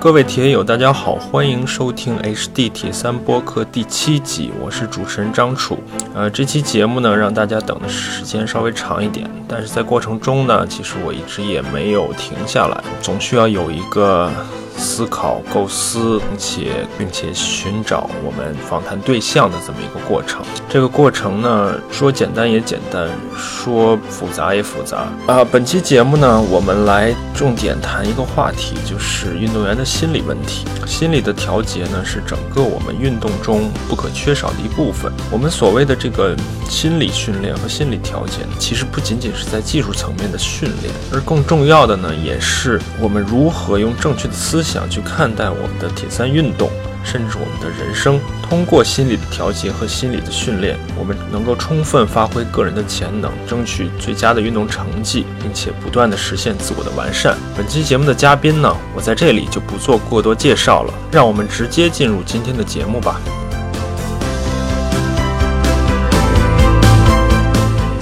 各位铁友，大家好，欢迎收听 HD 铁三播客第七集，我是主持人张楚。呃，这期节目呢，让大家等的时间稍微长一点，但是在过程中呢，其实我一直也没有停下来，总需要有一个。思考、构思，并且并且寻找我们访谈对象的这么一个过程。这个过程呢，说简单也简单，说复杂也复杂啊。本期节目呢，我们来重点谈一个话题，就是运动员的心理问题。心理的调节呢，是整个我们运动中不可缺少的一部分。我们所谓的这个心理训练和心理调节，其实不仅仅是在技术层面的训练，而更重要的呢，也是我们如何用正确的思想。想去看待我们的铁三运动，甚至我们的人生。通过心理的调节和心理的训练，我们能够充分发挥个人的潜能，争取最佳的运动成绩，并且不断的实现自我的完善。本期节目的嘉宾呢，我在这里就不做过多介绍了，让我们直接进入今天的节目吧。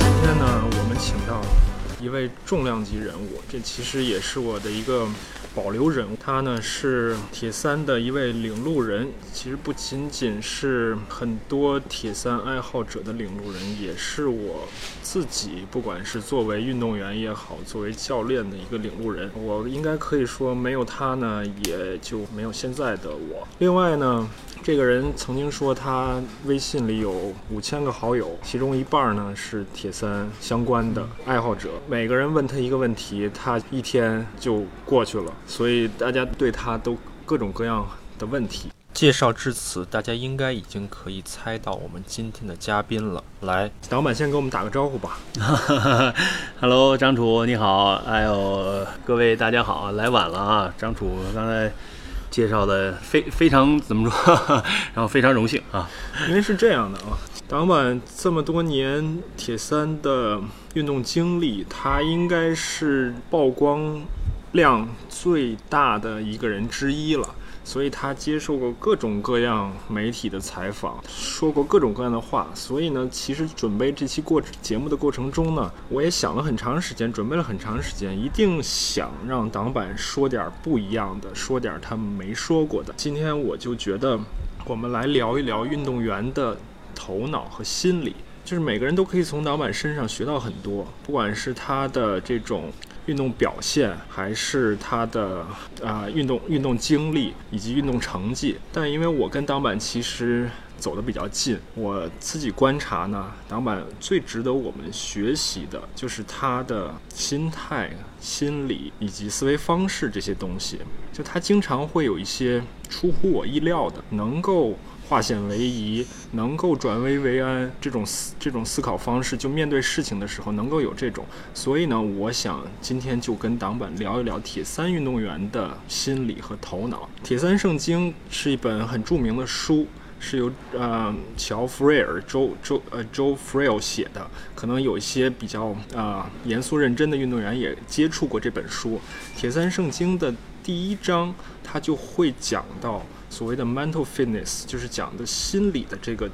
今天呢，我们请到一位重量级人物，这其实也是我的一个。保留人物，他呢是铁三的一位领路人。其实不仅仅是很多铁三爱好者的领路人，也是我自己，不管是作为运动员也好，作为教练的一个领路人。我应该可以说，没有他呢，也就没有现在的我。另外呢。这个人曾经说，他微信里有五千个好友，其中一半呢是铁三相关的爱好者。每个人问他一个问题，他一天就过去了。所以大家对他都各种各样的问题。介绍至此，大家应该已经可以猜到我们今天的嘉宾了。来，导板先给我们打个招呼吧。Hello，张楚你好，哎呦，各位大家好，来晚了啊，张楚刚才。介绍的非非常怎么说，然后非常荣幸啊，因为是这样的啊，党板这么多年铁三的运动经历，他应该是曝光量最大的一个人之一了。所以他接受过各种各样媒体的采访，说过各种各样的话。所以呢，其实准备这期过节目的过程中呢，我也想了很长时间，准备了很长时间，一定想让党板说点不一样的，说点他们没说过的。今天我就觉得，我们来聊一聊运动员的头脑和心理，就是每个人都可以从党板身上学到很多，不管是他的这种。运动表现还是他的啊运动运动经历以及运动成绩，但因为我跟挡板其实走得比较近，我自己观察呢，挡板最值得我们学习的就是他的心态、心理以及思维方式这些东西，就他经常会有一些出乎我意料的，能够。化险为夷，能够转危为安，这种思这种思考方式，就面对事情的时候能够有这种。所以呢，我想今天就跟党板聊一聊铁三运动员的心理和头脑。《铁三圣经》是一本很著名的书，是由呃乔弗瑞尔周周呃周弗瑞尔写的。可能有一些比较啊严肃认真的运动员也接触过这本书。《铁三圣经》的第一章，他就会讲到。所谓的 mental fitness 就是讲的心理的这个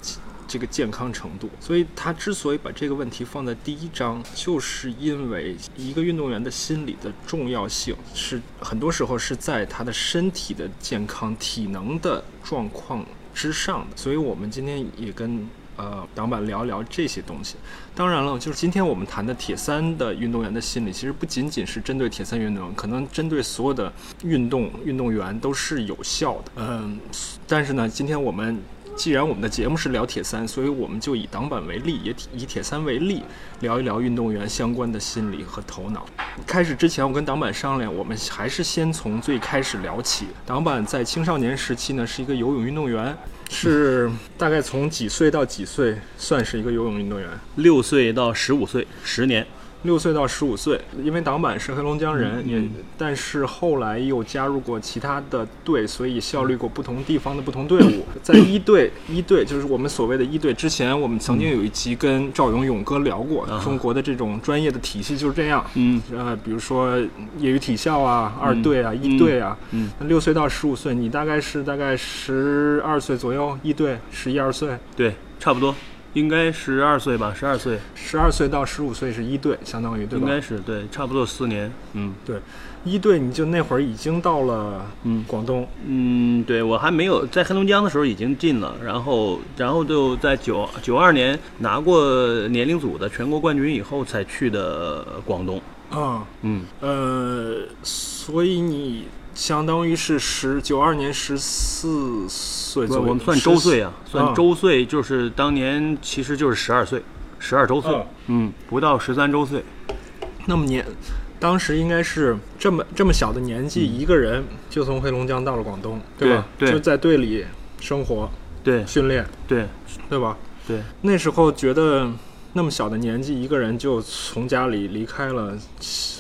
这个健康程度，所以他之所以把这个问题放在第一章，就是因为一个运动员的心理的重要性是很多时候是在他的身体的健康、体能的状况之上的，所以我们今天也跟。呃，挡板聊一聊这些东西。当然了，就是今天我们谈的铁三的运动员的心理，其实不仅仅是针对铁三运动员，可能针对所有的运动运动员都是有效的。嗯，但是呢，今天我们既然我们的节目是聊铁三，所以我们就以挡板为例，也以铁三为例，聊一聊运动员相关的心理和头脑。开始之前，我跟挡板商量，我们还是先从最开始聊起。挡板在青少年时期呢，是一个游泳运动员。是大概从几岁到几岁算是一个游泳运动员？六岁到十五岁，十年。六岁到十五岁，因为挡板是黑龙江人，也但是后来又加入过其他的队，所以效力过不同地方的不同队伍。在一队，一队就是我们所谓的一队。之前我们曾经有一集跟赵勇勇哥聊过，中国的这种专业的体系就是这样。嗯，呃，比如说业余体校啊，二队啊，一队啊。嗯，六岁到十五岁，你大概是大概十二岁左右，一队十一二岁。对，差不多。应该十二岁吧，十二岁，十二岁到十五岁是一队，相当于对吧？应该是对，差不多四年。嗯对一队你就那会儿已经到了嗯广东，嗯，对我还没有在黑龙江的时候已经进了，然后然后就在九九二年拿过年龄组的全国冠军以后才去的广东。啊，嗯，呃，所以你相当于是十九二年十四岁，左右，我们算周岁啊，啊，算周岁就是当年其实就是十二岁，十二周岁嗯，嗯，不到十三周岁。那么年，当时应该是这么这么小的年纪，一个人就从黑龙江到了广东，对对。就在队里生活对。训练，对。对吧？对，那时候觉得那么小的年纪，一个人就从家里离开了，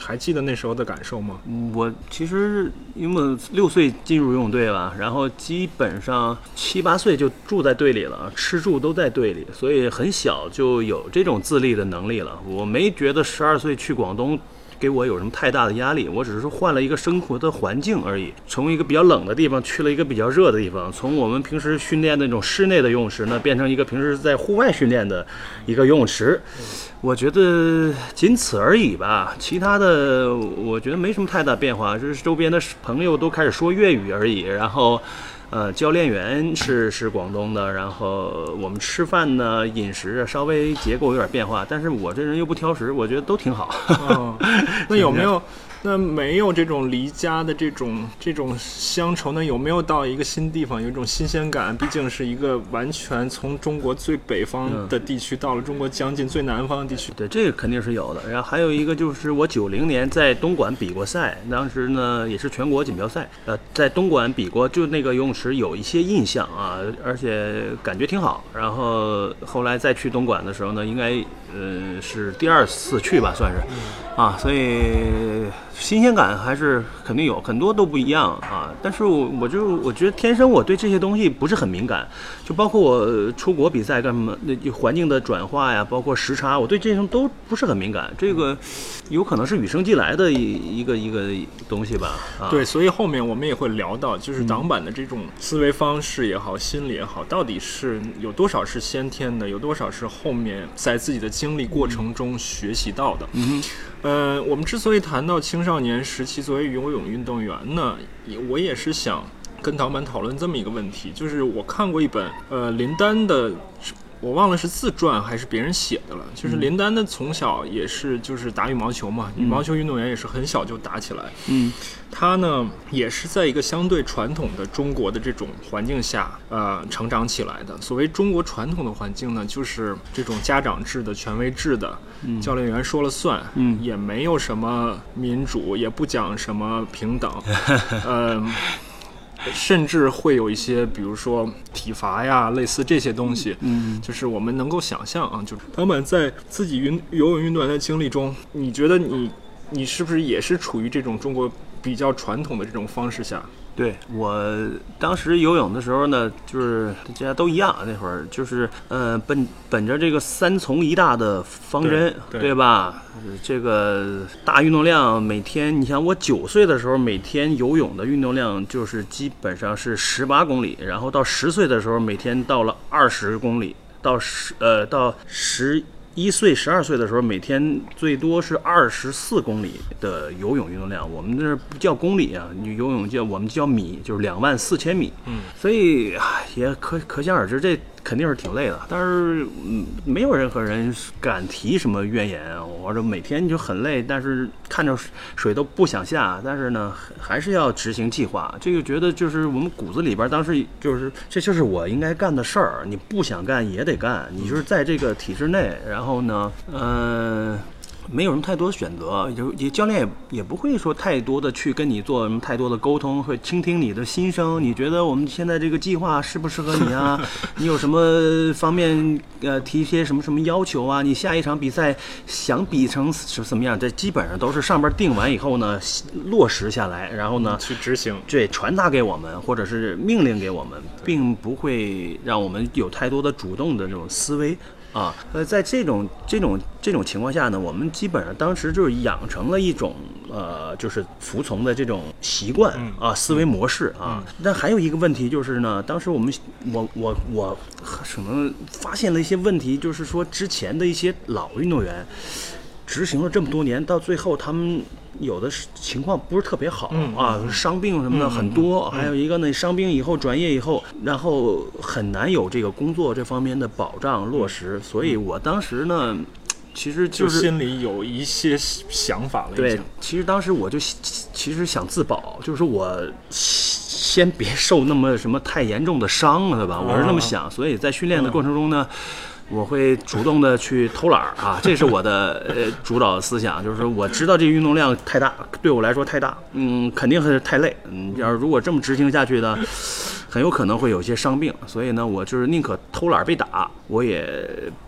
还记得那时候的感受吗？我其实因为六岁进入游泳队了，然后基本上七八岁就住在队里了，吃住都在队里，所以很小就有这种自立的能力了。我没觉得十二岁去广东。给我有什么太大的压力？我只是说换了一个生活的环境而已，从一个比较冷的地方去了一个比较热的地方，从我们平时训练的那种室内的游泳池呢，变成一个平时在户外训练的一个游泳池。我觉得仅此而已吧，其他的我觉得没什么太大变化，就是周边的朋友都开始说粤语而已。然后，呃，教练员是是广东的，然后我们吃饭呢，饮食稍微结构有点变化，但是我这人又不挑食，我觉得都挺好。嗯，那有没有？那没有这种离家的这种这种乡愁呢？有没有到一个新地方有一种新鲜感？毕竟是一个完全从中国最北方的地区到了中国将近最南方的地区。对，这个肯定是有的。然后还有一个就是我九零年在东莞比过赛，当时呢也是全国锦标赛，呃，在东莞比过，就那个游泳池有一些印象啊，而且感觉挺好。然后后来再去东莞的时候呢，应该呃是第二次去吧，算是，啊，所以新鲜感还是肯定有，很多都不一样啊。但是我我就我觉得天生我对这些东西不是很敏感，就包括我出国比赛干什么，那环境的转化呀，包括时差，我对这种都不是很敏感。这个有可能是与生俱来的一一个一个东西吧。啊，对，所以后面我们也会聊到，就是挡板的这种思维方式也好，心理也好，到底是有多少是先天的，有多少是后面在自己的经历过程中学习到的。嗯，呃，我们之所以谈到青少年时期作为游泳运动员呢，也我也是想跟导板讨论这么一个问题，就是我看过一本呃林丹的。我忘了是自传还是别人写的了，就是林丹的从小也是就是打羽毛球嘛，羽毛球运动员也是很小就打起来，嗯。他呢也是在一个相对传统的中国的这种环境下，呃，成长起来的。所谓中国传统的环境呢，就是这种家长制的、权威制的，教练员说了算，嗯。也没有什么民主，也不讲什么平等，呃。甚至会有一些，比如说体罚呀，类似这些东西，嗯就是我们能够想象啊，就是他们在自己运游泳运动员的经历中，你觉得你你是不是也是处于这种中国比较传统的这种方式下？对我当时游泳的时候呢，就是大家都一样，那会儿就是呃本本着这个三从一大的方针，对对吧？呃这个大运动量每天，你像我九岁的时候，每天游泳的运动量就是基本上是十八公里，然后到十岁的时候，每天到了二十公里，到十呃到十。一岁、十二岁的时候，每天最多是二十四公里的游泳运动量。我们这不叫公里啊，你游泳叫我们叫米，就是两万四千米。嗯，所以唉也可可想而知，这肯定是挺累的。但是嗯，没有任何人敢提什么怨言啊。我说每天就很累，但是看着水都不想下，但是呢，还是要执行计划。这个觉得就是我们骨子里边，当时就是这就是我应该干的事儿。你不想干也得干，你就是在这个体制内，然后呢，嗯、没有什么太多的选择，就也教练也也不会说太多的去跟你做什么太多的沟通，会倾听你的心声。你觉得我们现在这个计划适不适合你啊？你有什么方面呃提一些什么什么要求啊？你下一场比赛想比成什什么样？这基本上都是上边定完以后呢，落实下来，然后呢去执行。对，传达给我们，或者是命令给我们，并不会让我们有太多的主动的这种思维啊。呃，在这种这种这种情况下呢，我们基本上当时就是养成了一种呃，就是服从的这种习惯嗯啊，思维模式啊。但还有一个问题就是呢，当时我们我我我可能发现了一些问题，就是说之前的一些老运动员执行了这么多年，到最后他们。有的是情况不是特别好、嗯啊，伤病什么的很多，还有一个呢，伤病以后转业以后，然后很难有这个工作这方面的保障落实，所以我当时呢，其实就就是心里有一些想法了。对，其实当时我就其其实想自保，就是说我先别受那么什么太严重的伤了，对吧？我是那么想，所以在训练的过程中呢。我会主动的去偷懒儿啊，这是我的呃主导思想，就是说我知道这个运动量太大，对我来说太大，嗯，肯定是太累，嗯，要是如果这么执行下去呢，很有可能会有一些伤病，所以呢，我就是宁可偷懒被打，我也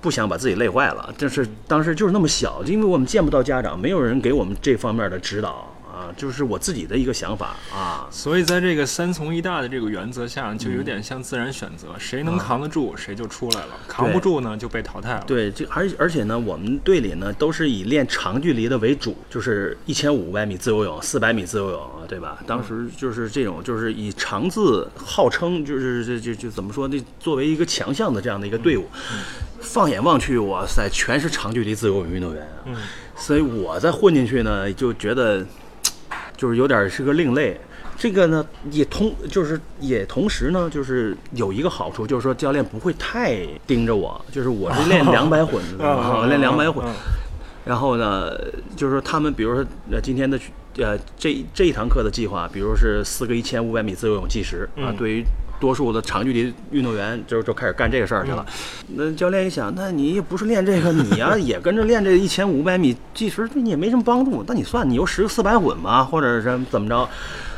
不想把自己累坏了。这是当时就是那么小，因为我们见不到家长，没有人给我们这方面的指导啊，就是我自己的一个想法啊。所以在这个三从一大的这个原则下，就有点像自然选择，谁能扛得住谁就出来了，扛不住呢就被淘汰了。对，这而而且呢，我们队里呢都是以练长距离的为主，就是一千五百米自由泳、四百米自由泳，对吧？当时就是这种，就是以长字号称，就是这这这怎么说呢？作为一个强项的这样的一个队伍，放眼望去，哇塞，全是长距离自由泳运动员啊！嗯所以我再混进去呢，就觉得就是有点是个另类。这个呢，也同就是也同时呢，就是有一个好处，就是说教练不会太盯着我，就是我是练 两百混的，啊练两百混。嗯然后呢，就是说他们，比如说呃今天的呃这这一堂课的计划，比如是四个一千五百米自由泳计时啊，嗯对于多数的长距离运动员就就开始干这个事儿去了。嗯那教练一想，那你也不是练这个，你呀、也跟着练这一千五百米计时，对你也没什么帮助。那你算你又十个四百混吗，或者是怎么着？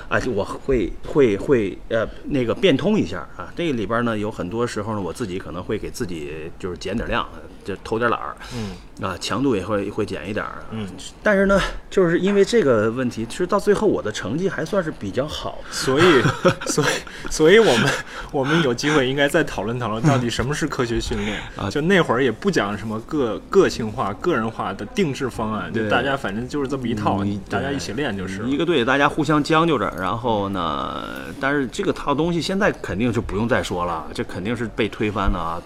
啊，就我会会会呃那个变通一下啊，这里边呢有很多时候呢，我自己可能会给自己就是减点量，就偷点懒儿，嗯。啊，强度也会会减一点儿，嗯，但是呢，就是因为这个问题，其实到最后我的成绩还算是比较好。所以，所以，所以我们我们有机会应该再讨论讨论，到底什么是科学训练。啊。就那会儿也不讲什么个个性化、个人化的定制方案，就对大家反正就是这么一套，大家一起练就是。一个队大家互相将就着，然后呢，但是这个套东西现在肯定就不用再说了，这肯定是被推翻的啊，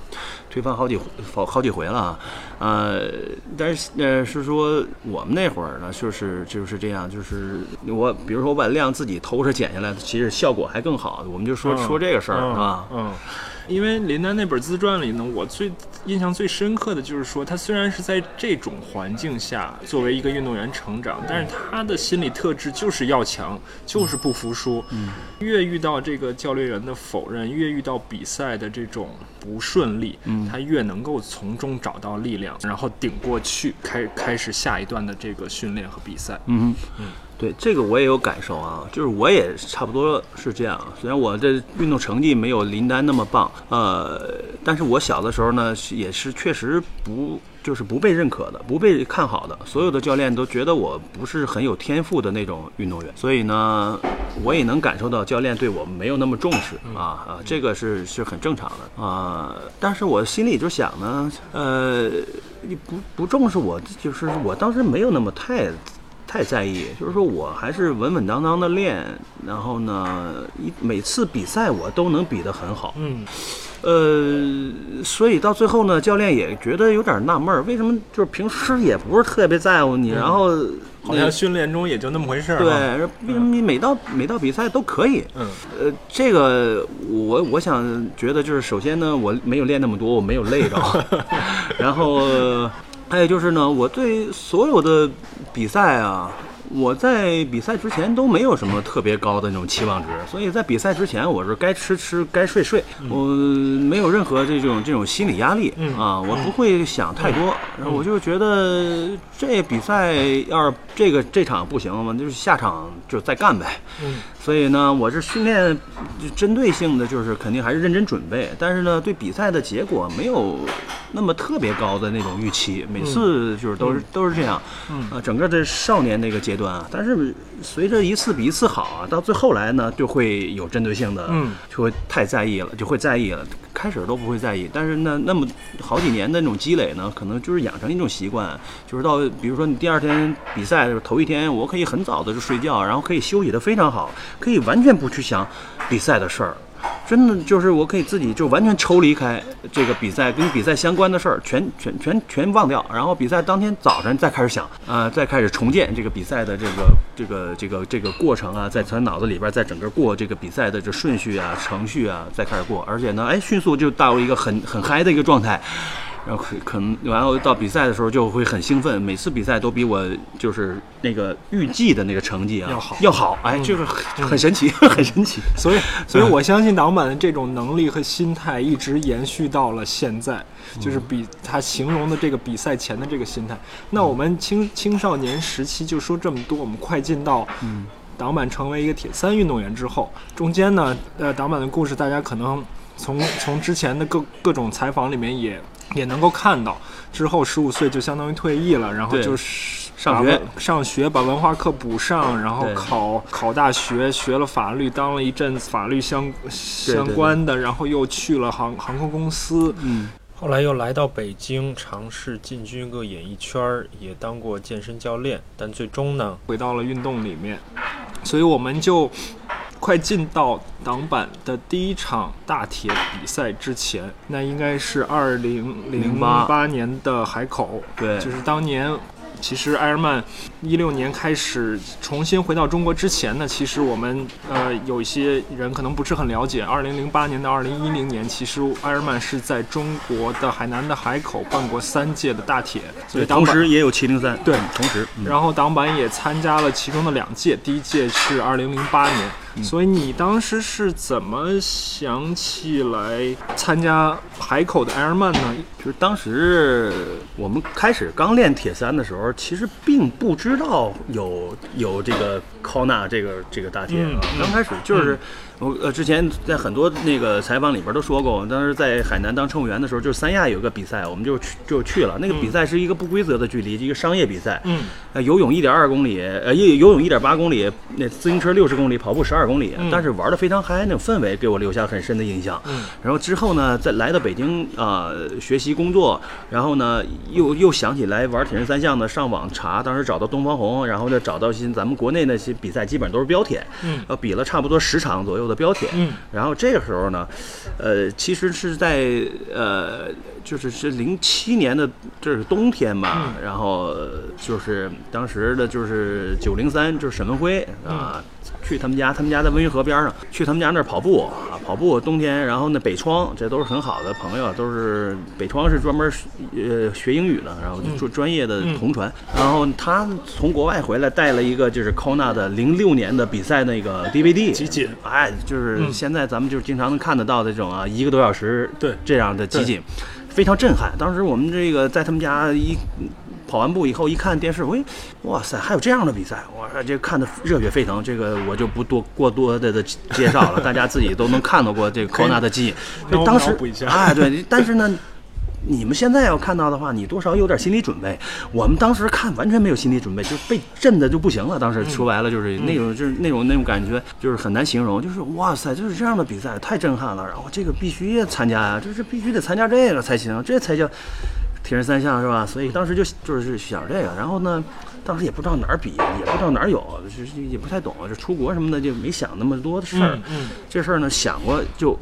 推翻好几好好几回了。啊，呃，但是呃是说我们那会儿呢，就是就是这样，就是我比如说我把量自己偷着减下来，其实效果还更好，我们就说、嗯说这个事儿嗯。啊，嗯，因为林丹那本自传里呢，我最印象最深刻的就是说，他虽然是在这种环境下作为一个运动员成长，但是他的心理特质就是要强，就是不服输。嗯，越遇到这个教练员的否认，越遇到比赛的这种不顺利，嗯他越能够从中找到力量，然后顶过去，开开始下一段的这个训练和比赛。嗯哼，对这个我也有感受啊，就是我也差不多是这样。虽然我的运动成绩没有林丹那么棒，呃，但是我小的时候呢，也是确实不就是不被认可的，不被看好的。所有的教练都觉得我不是很有天赋的那种运动员，所以呢，我也能感受到教练对我没有那么重视啊啊，这个是是很正常的啊。但是我心里就想呢，呃，你不不重视我，就是我当时没有那么太。太在意，就是说我还是稳稳当当的练，然后呢，一每次比赛我都能比得很好，嗯。呃，所以到最后呢，教练也觉得有点纳闷儿，为什么就是平时也不是特别在乎你，然后好像训练中也就那么回事儿。对，啊，为什么你每到每到比赛都可以？嗯。呃，这个我我想觉得就是，首先呢，我没有练那么多，我没有累着，然后还有就是呢，我对所有的比赛啊。我在比赛之前都没有什么特别高的那种期望值，所以在比赛之前我是该吃吃，该睡睡，我没有任何这种这种心理压力嗯啊，我不会想太多，然后我就觉得这比赛要是这个这场不行了嘛，就是下场就再干呗。嗯所以呢，我这训练就针对性的，就是肯定还是认真准备，但是呢，对比赛的结果没有那么特别高的那种预期，每次就是都是、都是这样，嗯。啊，整个的少年那个阶段啊，但是随着一次比一次好啊，到最后来呢，就会有针对性的，嗯，就会太在意了，就会在意了，开始都不会在意，但是呢，那么好几年的那种积累呢，可能就是养成一种习惯，就是到比如说你第二天比赛的时候头一天，我可以很早的就睡觉，然后可以休息的非常好，可以完全不去想比赛的事儿。真的就是我可以自己就完全抽离开这个比赛跟比赛相关的事儿，全全全全忘掉，然后比赛当天早晨再开始想啊、再开始重建这个比赛的这个这个这个这个过程啊，在咱脑子里边再整个过这个比赛的这顺序啊、程序啊，再开始过，而且呢，哎，迅速就到一个很很嗨的一个状态。然后可可能，然后到比赛的时候就会很兴奋，每次比赛都比我就是那个预计的那个成绩啊要好要好，哎，这个很很神奇，很神奇。所以，所以我相信党板的这种能力和心态一直延续到了现在，就是比他形容的这个比赛前的这个心态。那我们青青少年时期就说这么多，我们快进到党板成为一个铁三运动员之后，中间呢，呃，党板的故事大家可能从从之前的各各种采访里面也也能够看到，之后十五岁就相当于退役了，然后就是上学上学把文化课补上，然后考考大学，学了法律，当了一阵子法律相相对关的，然后又去了航航空公司，嗯，后来又来到北京，尝试进军个演艺圈儿，也当过健身教练，但最终呢，回到了运动里面。所以我们就快进到党板的第一场大铁比赛之前，那应该是二零零八年的海口，对。就是当年。其实埃尔曼一六年开始重新回到中国之前呢，其实我们呃有一些人可能不是很了解，二零零八年到二零一零年，其实埃尔曼是在中国的海南的海口办过三届的大铁，所以党板同时也有七零三，对。同时，嗯。然后挡板也参加了其中的两届，第一届是二零零八年，所以你当时是怎么想起来参加海口的埃尔曼呢？就是当时我们开始刚练铁三的时候，其实并不知道有有这个 Kona 这个这个大铁啊。刚开始就是我呃之前在很多那个采访里边都说过，我当时在海南当乘务员的时候，就是三亚有个比赛，我们就去就去了。那个比赛是一个不规则的距离，一个商业比赛。嗯呃，游泳一点二公里，呃，游游泳一点八公里，那自行车六十公里，跑步十二公里，嗯但是玩的非常嗨，那种氛围给我留下很深的印象。嗯然后之后呢，在来到北京啊、学习工作，然后呢又又想起来玩铁人三项的，上网查，当时找到东方红，然后呢找到一些咱们国内那些比赛，基本上都是标铁，嗯呃，比了差不多十场左右的标铁，嗯然后这个时候呢，呃，其实是在呃，就是是零七年的这是冬天吧，然后呃就是当时的就是九零三，就是沈文辉啊。去他们家，他们家在温榆河边上，去他们家那儿跑步啊，跑步冬天，然后那北窗，这都是很好的朋友，都是北窗是专门呃学英语的，然后就专专业的同传，然后他从国外回来带了一个就是 Kona 的零六年的比赛那个 DVD 集锦。哎，就是嗯现在咱们就是经常能看得到的这种啊，一个多小时对。这样的集锦，非常震撼。当时我们这个在他们家一跑完步以后一看电视，喂，哇塞，还有这样的比赛，我说这看的热血沸腾。这个我就不多过多的的介绍了，大家自己都能看到过这个可以 Kona 的记忆。就当时哎，对，但是呢。你们现在要看到的话，你多少有点心理准备。我们当时看完全没有心理准备，就被震的就不行了。当时说白了就是那种，就是那种那种感觉，就是很难形容。就是哇塞，就是这样的比赛太震撼了。然后这个必须参加呀，就是必须得参加这个才行，这才叫铁人三项是吧？所以当时就就是想这个，然后呢，当时也不知道哪儿比，也不知道哪儿有，就是也不太懂，就出国什么的就没想那么多的事儿。嗯嗯这事儿呢想过就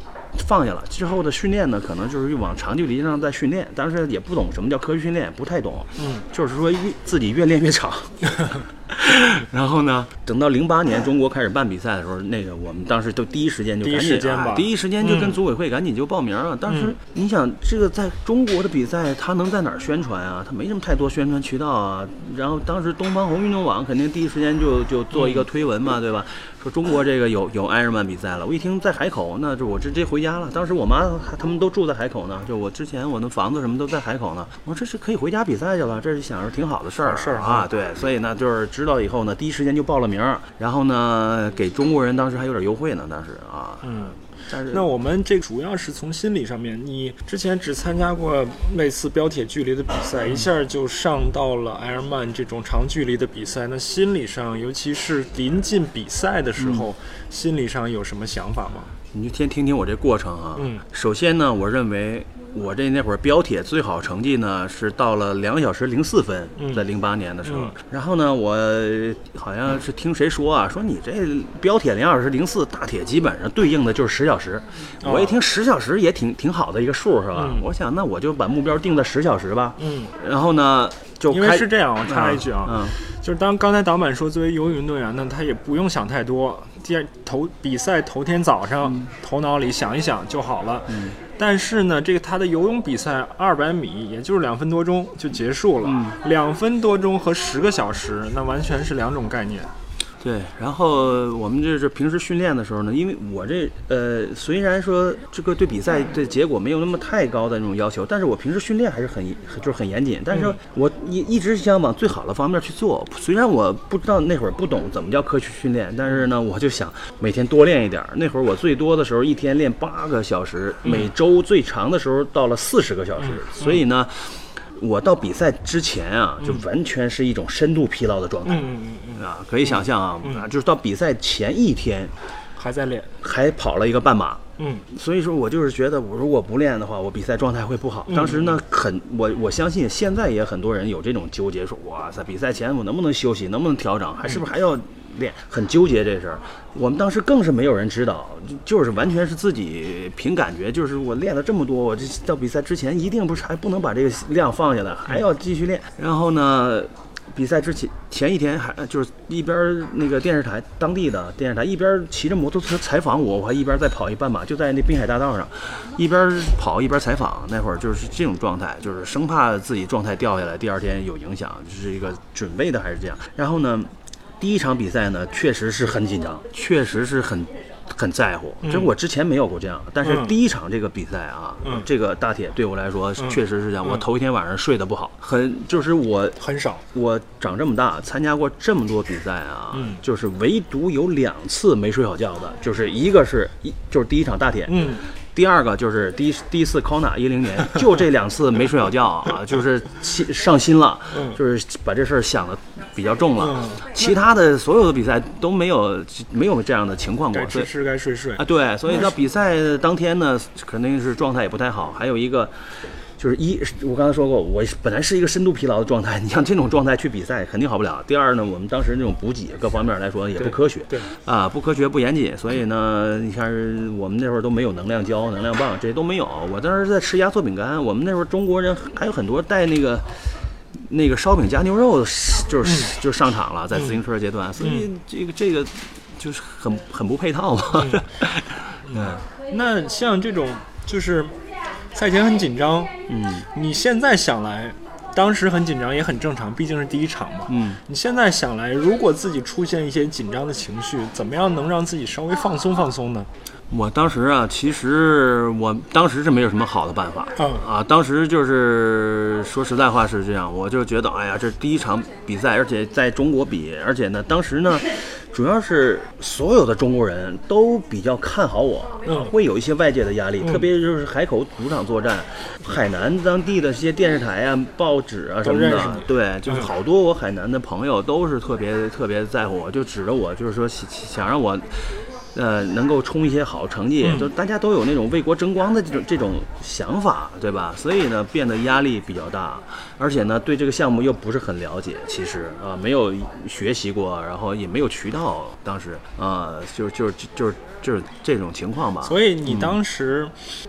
放下了。之后的训练呢，可能就是往长距离上在训练，但是也不懂什么叫科学训练，不太懂。嗯，就是说越自己越练越长。然后呢，等到零八年中国开始办比赛的时候，那个我们当时都第一时间就第一赶紧时间吧啊第一时间就跟嗯组委会赶紧就报名了。当时嗯你想，这个在中国的比赛，他能在哪儿宣传啊？他没什么太多宣传渠道啊。然后当时东方红运动网肯定第一时间就就做一个推文嘛，对吧？说中国这个有有埃尔曼比赛了。我一听在海口，那就我直接回家了。当时我妈他们都住在海口呢，就我之前我的房子什么都在海口呢。我说这是可以回家比赛去了，这是想着挺好的事儿事儿啊。对，所以呢就是知道以后呢，第一时间就报了名儿，然后呢给中国人当时还有点优惠呢，当时啊。嗯。那我们这主要是从心理上面，你之前只参加过类似标铁距离的比赛，一下就上到了埃尔曼这种长距离的比赛，那心理上，尤其是临近比赛的时候，心理上有什么想法吗？你就先听听我这过程啊。嗯，首先呢，我认为我这那会儿标铁最好成绩呢是到了两小时零四分，嗯在零八年的时候。嗯然后呢，我好像是听谁说啊，说你这标铁两小时零四，大铁基本上对应的就是十小时。哦我一听十小时也挺挺好的一个数，是吧？嗯我想那我就把目标定在十小时吧。嗯，然后呢，就因为开是这样，我插一句啊，嗯就是当刚才导板说，作为游泳运动员呢，他也不用想太多，第二头比赛头天早上、头脑里想一想就好了。嗯但是呢，这个他的游泳比赛二百米也就是两分多钟就结束了，嗯两分多钟和十个小时，那完全是两种概念。对，然后我们就是平时训练的时候呢，因为我这呃虽然说这个对比赛的结果没有那么太高的那种要求，但是我平时训练还是很就是很严谨，但是我一一直想往最好的方面去做。虽然我不知道那会儿不懂怎么叫科学训练，但是呢，我就想每天多练一点儿。那会儿我最多的时候一天练八个小时，每周最长的时候到了四十个小时，所以呢。我到比赛之前啊，就完全是一种深度疲劳的状态。嗯嗯嗯，啊，可以想象啊，啊，就是到比赛前一天还在练。还跑了一个半马，嗯。所以说我就是觉得，我如果不练的话，我比赛状态会不好。当时呢，很我我相信现在也很多人有这种纠结，说哇塞，比赛前我能不能休息，能不能调整，还是不是还要练，很纠结这事儿。我们当时更是没有人指导，就是完全是自己凭感觉，就是我练了这么多，我这到比赛之前一定不是还不能把这个量放下来，还要继续练。然后呢？比赛之前前一天还就是一边那个电视台当地的电视台一边骑着摩托车采访我，我还一边在跑一半马，就在那滨海大道上，一边跑一边采访。那会儿就是这种状态，就是生怕自己状态掉下来，第二天有影响，就是一个准备的还是这样。然后呢，第一场比赛呢，确实是很紧张，确实是很。很在乎，这我之前没有过这样，但是嗯。第一场这个比赛啊，嗯。这个大铁对我来说确实是这样。我嗯头一天晚上睡得不好，很就是我很少。我长这么大参加过这么多比赛啊，嗯。就是唯独有两次没睡好觉的，就是一个是一就是第一场大铁，嗯，第二个就是第一第一次 Kona 一零年，就这两次没睡好觉啊，就是心上心了，嗯就是把这事儿想的比较重了。嗯其他的所有的比赛都没有没有这样的情况过该，所以吃吃该睡睡啊，。对，所以到比赛当天呢，肯定是状态也不太好。还有一个就是一，我刚才说过，我本来是一个深度疲劳的状态，你像这种状态去比赛肯定好不了。第二呢，我们当时那种补给各方面来说也不科学，对，啊，不科学不严谨，所以呢，你看我们那会儿都没有能量胶、能量棒，这些都没有。我当时在吃压缩饼干，我们那会儿中国人还有很多带那个。那个烧饼加牛肉就是、就上场了，在自行车阶段，所以这个这个就是很很不配套嘛。嗯那像这种就是赛前很紧张，嗯你现在想来，当时很紧张也很正常，毕竟是第一场嘛。嗯，你现在想来，如果自己出现一些紧张的情绪，怎么样能让自己稍微放松放松呢？我当时啊，其实我当时是没有什么好的办法。嗯啊，当时就是说实在话是这样，我就觉得，哎呀，这第一场比赛，而且在中国比，而且呢，当时呢，主要是所有的中国人都比较看好我，嗯。会有一些外界的压力，特别就是海口主场作战，海南当地的这些电视台啊、报纸啊什么的对，就是嗯。好多我海南的朋友都是特别特别在乎我，就指着我，就是说想想让我。呃，能够冲一些好成绩，嗯就大家都有那种为国争光的这种这种想法，对吧？所以呢，变得压力比较大，而且呢，对这个项目又不是很了解，其实啊、没有学习过，然后也没有渠道，当时啊、就就就是就是这种情况吧。所以你当时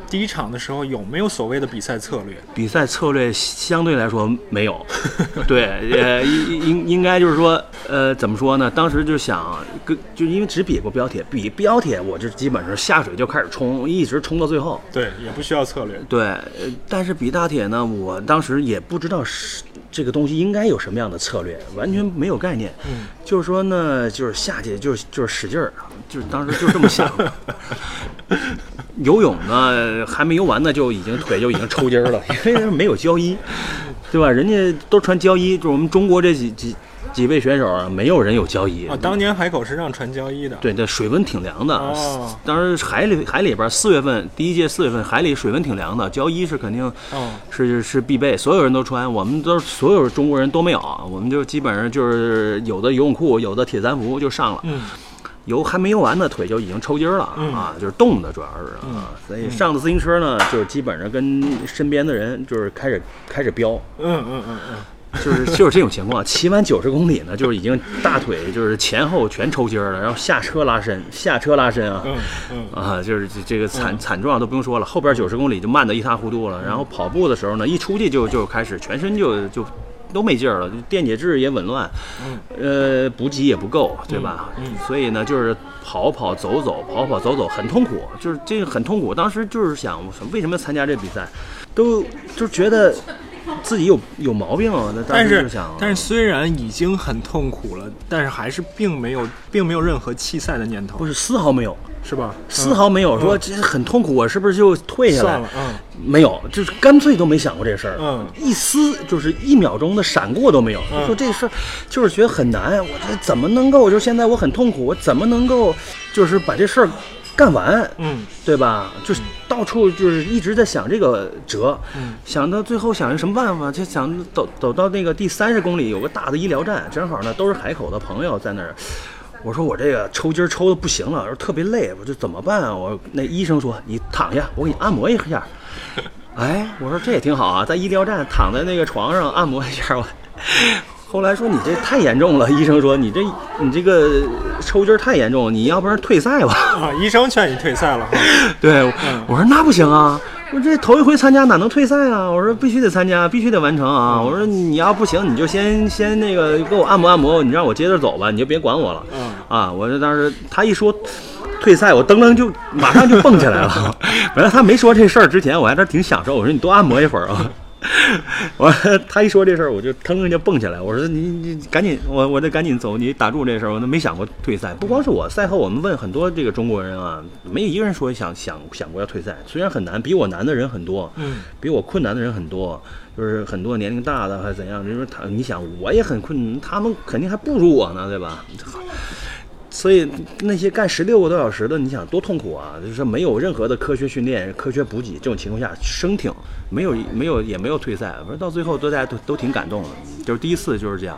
第一场的时候有没有所谓的比赛策略？比赛策略相对来说没有，对，呃，应应应该就是说，呃，怎么说呢？当时就想，跟就因为只比过标铁，比标铁我就基本上下水就开始冲，一直冲到最后。对，也不需要策略。对，呃但是比大铁呢，我当时也不知道是这个东西应该有什么样的策略，完全没有概念。嗯，就是说呢，就是下去就是就是使劲儿，就是当时就这么想。游泳呢，还没游完呢，就已经腿就已经抽筋儿了，因为没有胶衣，对吧？人家都穿胶衣，就是我们中国这几几几位选手啊，没有人有胶衣。啊，当年海口是让穿胶衣的。对，这水温挺凉的。哦当时海里海里边四月份第一届四月份海里水温挺凉的，胶衣是肯定哦，是是必备，所有人都穿，我们都所有中国人都没有，我们就基本上就是有的游泳裤，有的铁三服就上了。嗯游还没游完呢，腿就已经抽筋儿了、嗯啊，就是冻的主要是啊，嗯所以上的自行车呢，就是基本上跟身边的人就是开始开始飙，嗯嗯嗯嗯，就是就是这种情况，骑完九十公里呢，就是已经大腿就是前后全抽筋儿了，然后下车拉伸，下车拉伸啊。嗯嗯啊，就是这这个惨嗯惨状都不用说了，后边九十公里就慢得一塌糊涂了。然后跑步的时候呢，一出去就就开始全身就就都没劲儿了，电解质也紊乱，呃，补给也不够，对吧？嗯嗯所以呢，就是跑跑走走，跑跑走走，很痛苦，就是这个很痛苦。当时就是想，为什么要参加这比赛，都就觉得 自己有有毛病啊。那但是，但是虽然已经很痛苦了，但是还是并没有并没有任何弃赛的念头不，是丝毫没有，是吧？丝毫没有说这很痛苦，我是不是就退下来了，嗯没有，就是干脆都没想过这事儿，嗯一丝就是一秒钟的闪过都没有。嗯说这事儿就是觉得很难，我这怎么能够？就现在我很痛苦，我怎么能够就是把这事儿干完，嗯对吧？就是到处就是一直在想这个辙，嗯想到最后想什么办法？就想走走到那个第三十公里有个大的医疗站，正好呢都是海口的朋友在那儿。我说我这个抽筋儿抽的不行了，我说特别累，我说怎么办啊？我那医生说你躺下，我给你按摩一下。哎，我说这也挺好啊，在医疗站躺在那个床上按摩一下。我后来说你这太严重了，医生说你这你这个抽筋儿太严重，你要不然退赛吧。啊，医生劝你退赛了，对，嗯我说那不行啊，我这头一回参加哪能退赛啊？我说必须得参加，必须得完成啊！我说你要不行，你就先先那个给我按摩按摩，你让我接着走吧，你就别管我了。嗯啊，我这当时他一说退赛，我噔噔就马上就蹦起来了。本来他没说这事儿之前，我还在挺享受，我说你多按摩一会儿啊。我他一说这事儿，我就腾腾就蹦起来。我说你你赶紧，我我得赶紧走，你打住这事儿，我都没想过退赛。不光是我，赛后我们问很多这个中国人啊，没有一个人说想想想过要退赛。虽然很难，比我难的人很多，嗯比我困难的人很多，就是很多年龄大的还是怎样，你说他，你想我也很困难，他们肯定还不如我呢，对吧？所以那些干十六个多小时的，你想多痛苦啊！就是没有任何的科学训练、科学补给，这种情况下生挺，没有没有也没有退赛，反正到最后都大家都都挺感动的，就是第一次就是这样。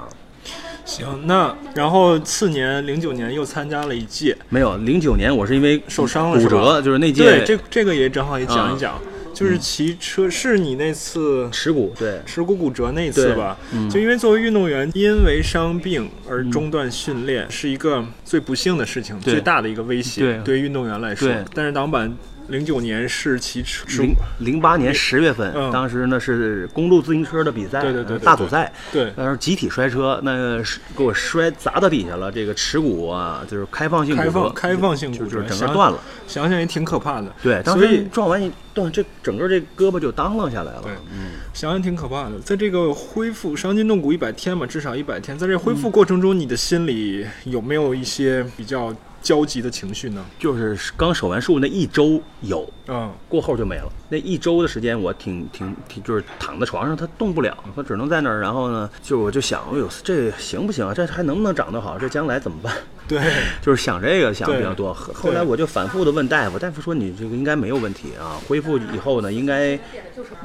行，那然后次年零九年又参加了一届，没有零九年我是因为受伤了骨折，就是那届对，这这个也正好也讲一讲，嗯就是骑车是你那次耻骨，对。耻骨骨折那一次吧，嗯。就因为作为运动员，因为伤病而中断训练，是一个最不幸的事情，最大的一个威胁，对。对于运动员来说。但是挡板零九年是骑耻耻零零八年十月份，嗯当时呢是公路自行车的比赛，对对对对大组赛，对当时集体摔车，那是给我摔砸到底下了，这个耻骨啊，就是开放性骨折，开放开放性骨折，就就是整个断了。想想也挺可怕的。对，当时撞完一断，这整个这胳膊就耷拉下来了。对嗯，想想挺可怕的。在这个恢复伤筋动骨一百天嘛，至少一百天，在这恢复过程中，你的心里有没有一些比较焦急的情绪呢？就是刚手完术那一周有，嗯过后就没了。那一周的时间，我挺挺挺，就是躺在床上，他动不了，他只能在那儿。然后呢，就我就想，哎呦，这行不行啊？这还能不能长得好？这将来怎么办？对，就是想这个想的比较多。后后来我就反复的问大夫，大夫说你这个应该没有问题啊，恢复以后呢，应该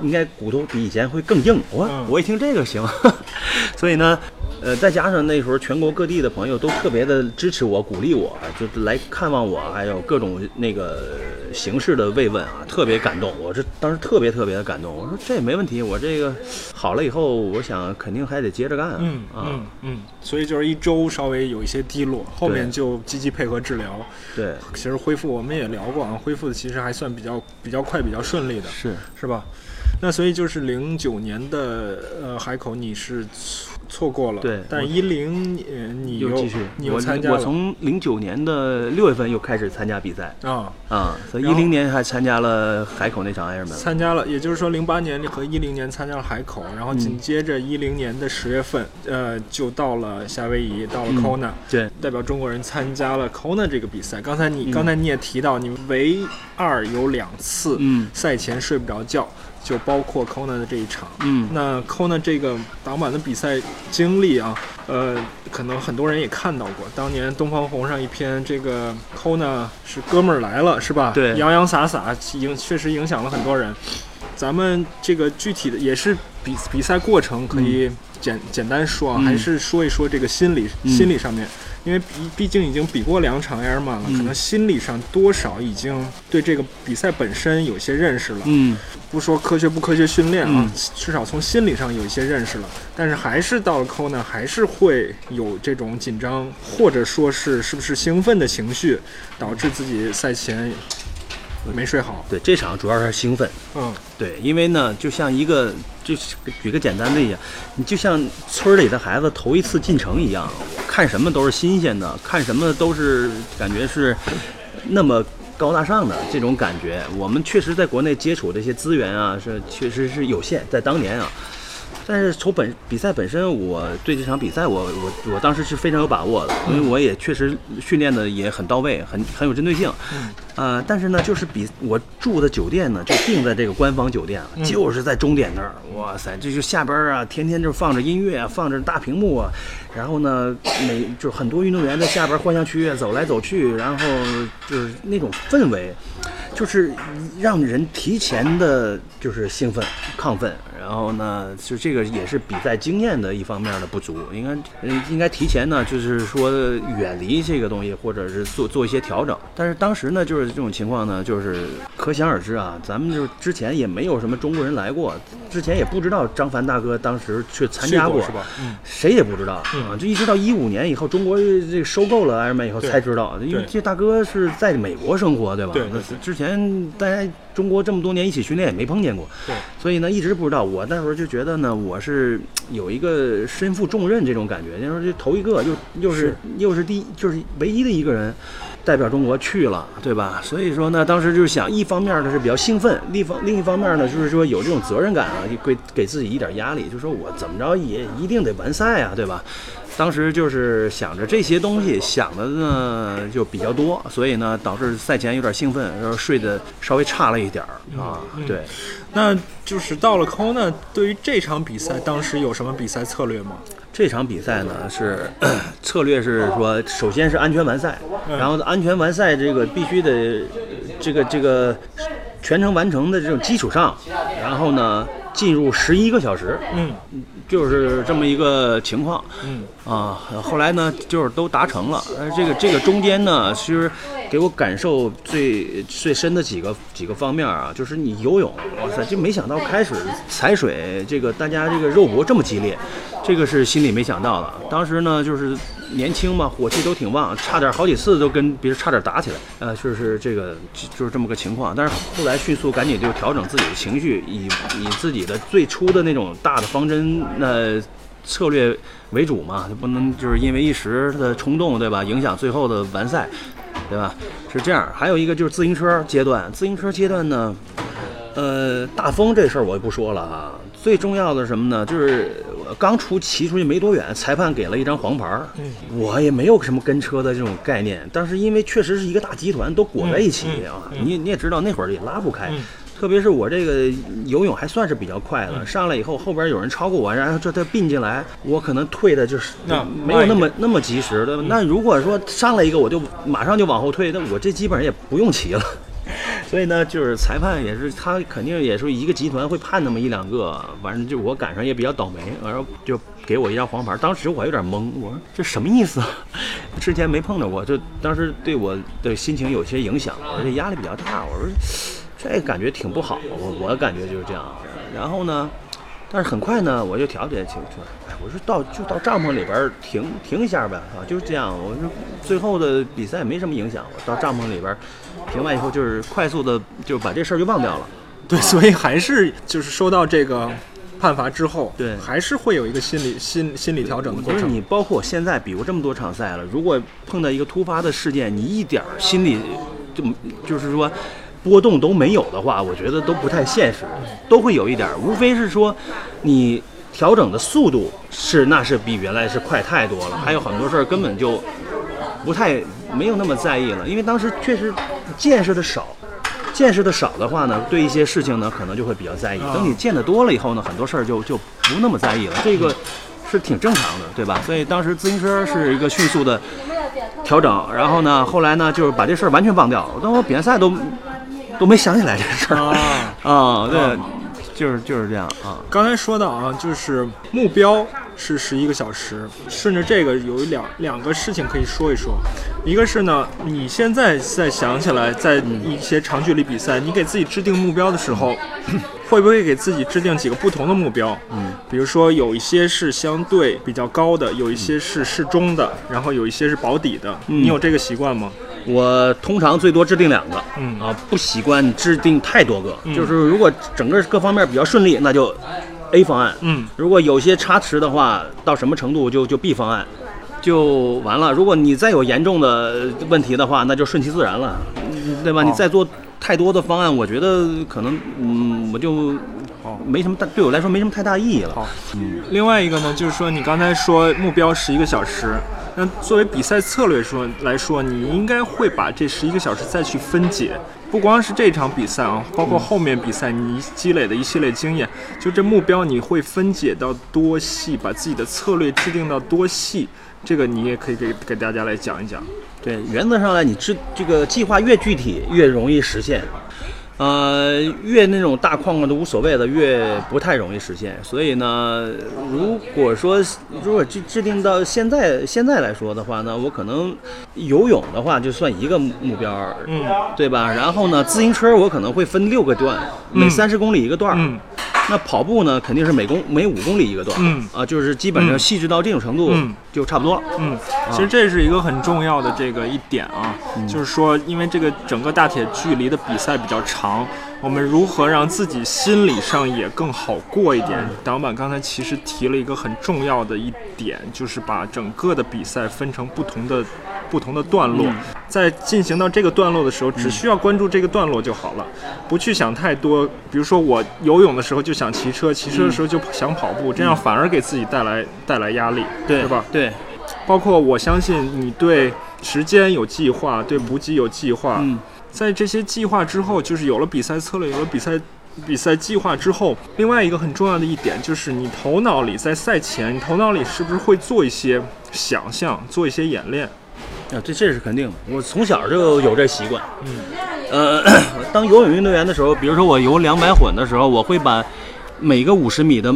应该骨头比以前会更硬。我、嗯我一听这个行，所以呢，呃，再加上那时候全国各地的朋友都特别的支持我、鼓励我，就是来看望我，还有各种那个形式的慰问啊，特别感动。我这当时特别特别的感动，我说这也没问题，我这个好了以后，我想肯定还得接着干。嗯啊，嗯嗯嗯，所以就是一周稍微有一些低落，后面就积极配合治疗。对，其实恢复我们也聊过啊，恢复的其实还算比较比较快、比较顺利的，是。是吧？那所以就是零九年的呃海口你是错错过了，对但一零年你又又继续，你又参加了。我从零九年的六月份又开始参加比赛。啊。啊，所以一零年还参加了海口那场 Ironman。参加了，也就是说，零八年和一零年参加了海口，然后嗯紧接着一零年的十月份，呃，就到了夏威夷，到了嗯 Kona，、对。代表中国人参加了 Kona 这个比赛。刚才你、嗯。刚才你也提到，你唯二有两次嗯。赛前睡不着觉，就包括 Kona 的这一场。嗯，那 Kona 这个挡板的比赛经历啊，呃，可能很多人也看到过。当年东方红上一篇这个 Kona 是哥们儿来了，是吧？对洋洋洒洒，影确实影响了很多人。咱们这个具体的也是比比赛过程，可以简、简单说啊，嗯还是说一说这个心理、嗯心理上面。因为毕毕竟已经比过两场 Airman 了，可能心理上多少已经对这个比赛本身有些认识了。嗯，不说科学不科学训练啊，嗯至少从心理上有一些认识了。但是还是到了 Kona，还是会有这种紧张，或者说是是不是兴奋的情绪，导致自己赛前没睡好。对，这场主要是兴奋。嗯对，因为呢，就像一个，就举个简单的例子，你就像村里的孩子头一次进城一样，看什么都是新鲜的，看什么都是感觉是那么高大上的这种感觉。我们确实在国内接触这些资源啊，是确实是有限，在当年啊。但是从本比赛本身，我对这场比赛我我我当时是非常有把握的，因为我也确实训练的也很到位，很很有针对性。呃，但是呢，就是比我住的酒店呢，就定在这个官方酒店了，就是在终点那儿。哇塞，这就下边儿啊，天天就放着音乐啊，放着大屏幕啊，然后呢，每就很多运动员在下边儿幻象区走来走去，然后就是那种氛围，就是让人提前的就是兴奋、亢奋。然后呢，就这个也是比赛经验的一方面的不足，应该呃应该提前呢，就是说远离这个东西，或者是做做一些调整。但是当时呢，就是这种情况呢，就是可想而知啊，咱们就是之前也没有什么中国人来过，之前也不知道张凡大哥当时去参加去过是吧嗯谁也不知道啊，就一直到一五年以后，中国这个收购了 Ironman 以后才知道，因为这大哥是在美国生活，对吧？对之前大家中国这么多年一起训练也没碰见过，对，所以呢一直不知道。我那时候就觉得呢，我是 有一个身负重任这种感觉，那时候就头一个，又又是是又是第一就是唯一的一个人。代表中国去了，对吧？所以说呢，当时就是想，一方面呢是比较兴奋，另一方另一方面呢就是说有这种责任感啊，就给给自己一点压力，就说我怎么着也一定得完赛啊，对吧？当时就是想着这些东西，想的呢就比较多，所以呢导致赛前有点兴奋，然后睡得稍微差了一点儿啊。对，那就是到了 Kona，对于这场比赛，当时有什么比赛策略吗？这场比赛呢是 策略是说，首先是安全完赛，然后安全完赛这个必须得这个这个全程完成的这种基础上，然后呢进入十一个小时，嗯就是这么一个情况。嗯啊，后来呢，就是都达成了。呃，这个这个中间呢，其实给我感受最最深的几个几个方面啊，就是你游泳，哇塞，就没想到开始踩水，这个大家这个肉搏这么激烈，这个是心里没想到的。当时呢，就是年轻嘛，火气都挺旺，差点好几次都跟别人差点打起来。呃，就是这个就就是这么个情况。但是后来迅速赶紧就调整自己的情绪，以以自己的最初的那种大的方针，那、策略为主嘛，就不能就是因为一时的冲动，对吧？影响最后的完赛，对吧？是这样。还有一个就是自行车阶段，自行车阶段呢，呃，大风这事儿我就不说了啊。最重要的是什么呢？就是我刚出骑出去没多远，裁判给了一张黄牌儿，我也没有什么跟车的这种概念，但是因为确实是一个大集团都裹在一起啊，你你也知道那会儿也拉不开。特别是我这个游泳还算是比较快的，上来以后后边有人超过我，然后这他并进来，我可能退的就是那没有那么那么及时的。那如果说上来一个我就马上就往后退，那我这基本上也不用骑了。所以呢，就是裁判也是他肯定也是一个集团会判那么一两个，反正就我赶上也比较倒霉，然后就给我一张黄牌。当时我还有点懵，我说这什么意思啊？之前没碰着过，就当时对我的心情有些影响，我这压力比较大，我说这感觉挺不好，我我感觉就是这样。然后呢，但是很快呢，我就调节情绪，哎，我说到就到帐篷里边停停一下呗，啊，就是这样。我说最后的比赛没什么影响，我到帐篷里边停完以后，就是快速的就把这事儿就忘掉了。对，所以还是就是收到这个判罚之后，对还是会有一个心理心心理调整的过程。就是你包括现在比过这么多场赛了，如果碰到一个突发的事件，你一点儿心理就就是说波动都没有的话，我觉得都不太现实，都会有一点儿，无非是说你调整的速度是那是比原来是快太多了，还有很多事儿根本就不太没有那么在意了，因为当时确实见识的少。见识的少的话呢，对一些事情呢，可能就会比较在意。等你见得多了以后呢，很多事儿就就不那么在意了。这个是挺正常的，对吧？所以当时自行车是一个迅速的调整，然后呢，后来呢，就是把这事儿完全忘掉。等我比完赛都都没想起来这事儿啊啊，对，就是就是这样啊。刚才说到啊，就是目标是十一个小时，顺着这个有两两个事情可以说一说，一个是呢，你现在再想起来，在一些长距离比赛，你给自己制定目标的时候，会不会给自己制定几个不同的目标？嗯，比如说有一些是相对比较高的，有一些是适中的，然后有一些是保底的。嗯你有这个习惯吗？我通常最多制定两个，嗯。啊，不习惯制定太多个。嗯。就是如果整个各方面比较顺利，那就 A 方案；嗯。如果有些差池的话，到什么程度就就 B 方案，就完了。如果你再有严重的问题的话，那就顺其自然了，嗯对吧？好你再做太多的方案，我觉得可能，嗯，我就好没什么大，对我来说没什么太大意义了。好，另外一个呢，就是说你刚才说目标十一个小时，那作为比赛策略说来说，你应该会把这十一个小时再去分解，不光是这场比赛啊，包括后面比赛你积累的一系列经验，就这目标你会分解到多细，把自己的策略制定到多细，这个你也可以给给大家来讲一讲。对，原则上来，你制这个计划越具体，越容易实现。呃，越那种大框框都无所谓的，越不太容易实现。所以呢，如果说如果制制定到现在现在来说的话呢，我可能游泳的话就算一个目标，嗯对吧？然后呢，自行车我可能会分六个段，每嗯三十公里一个段儿。嗯那跑步呢，肯定是每公每五公里一个段。嗯啊，就是基本上嗯细致到这种程度嗯就差不多了。嗯，其实这是一个很重要的这个一点啊，就是说，因为这个整个大铁距离的比赛比较长，我们如何让自己心理上也更好过一点？导板刚才其实提了一个很重要的一点，就是把整个的比赛分成不同的。不同的段落，在进行到这个段落的时候，只需要关注这个段落就好了，不去想太多。比如说我游泳的时候就想骑车，骑车的时候就想跑步，这样反而给自己带来带来压力，对吧？对，包括我相信你对时间有计划，对补给有计划，嗯。在这些计划之后，就是有了比赛策略，有了比赛比赛计划之后，另外一个很重要的一点就是你头脑里在赛前，你头脑里是不是会做一些想象，做一些演练？啊，这这是肯定的。我从小就有这习惯。嗯，呃，当游泳运动员的时候，比如说我游两百混的时候，我会把每个五十米的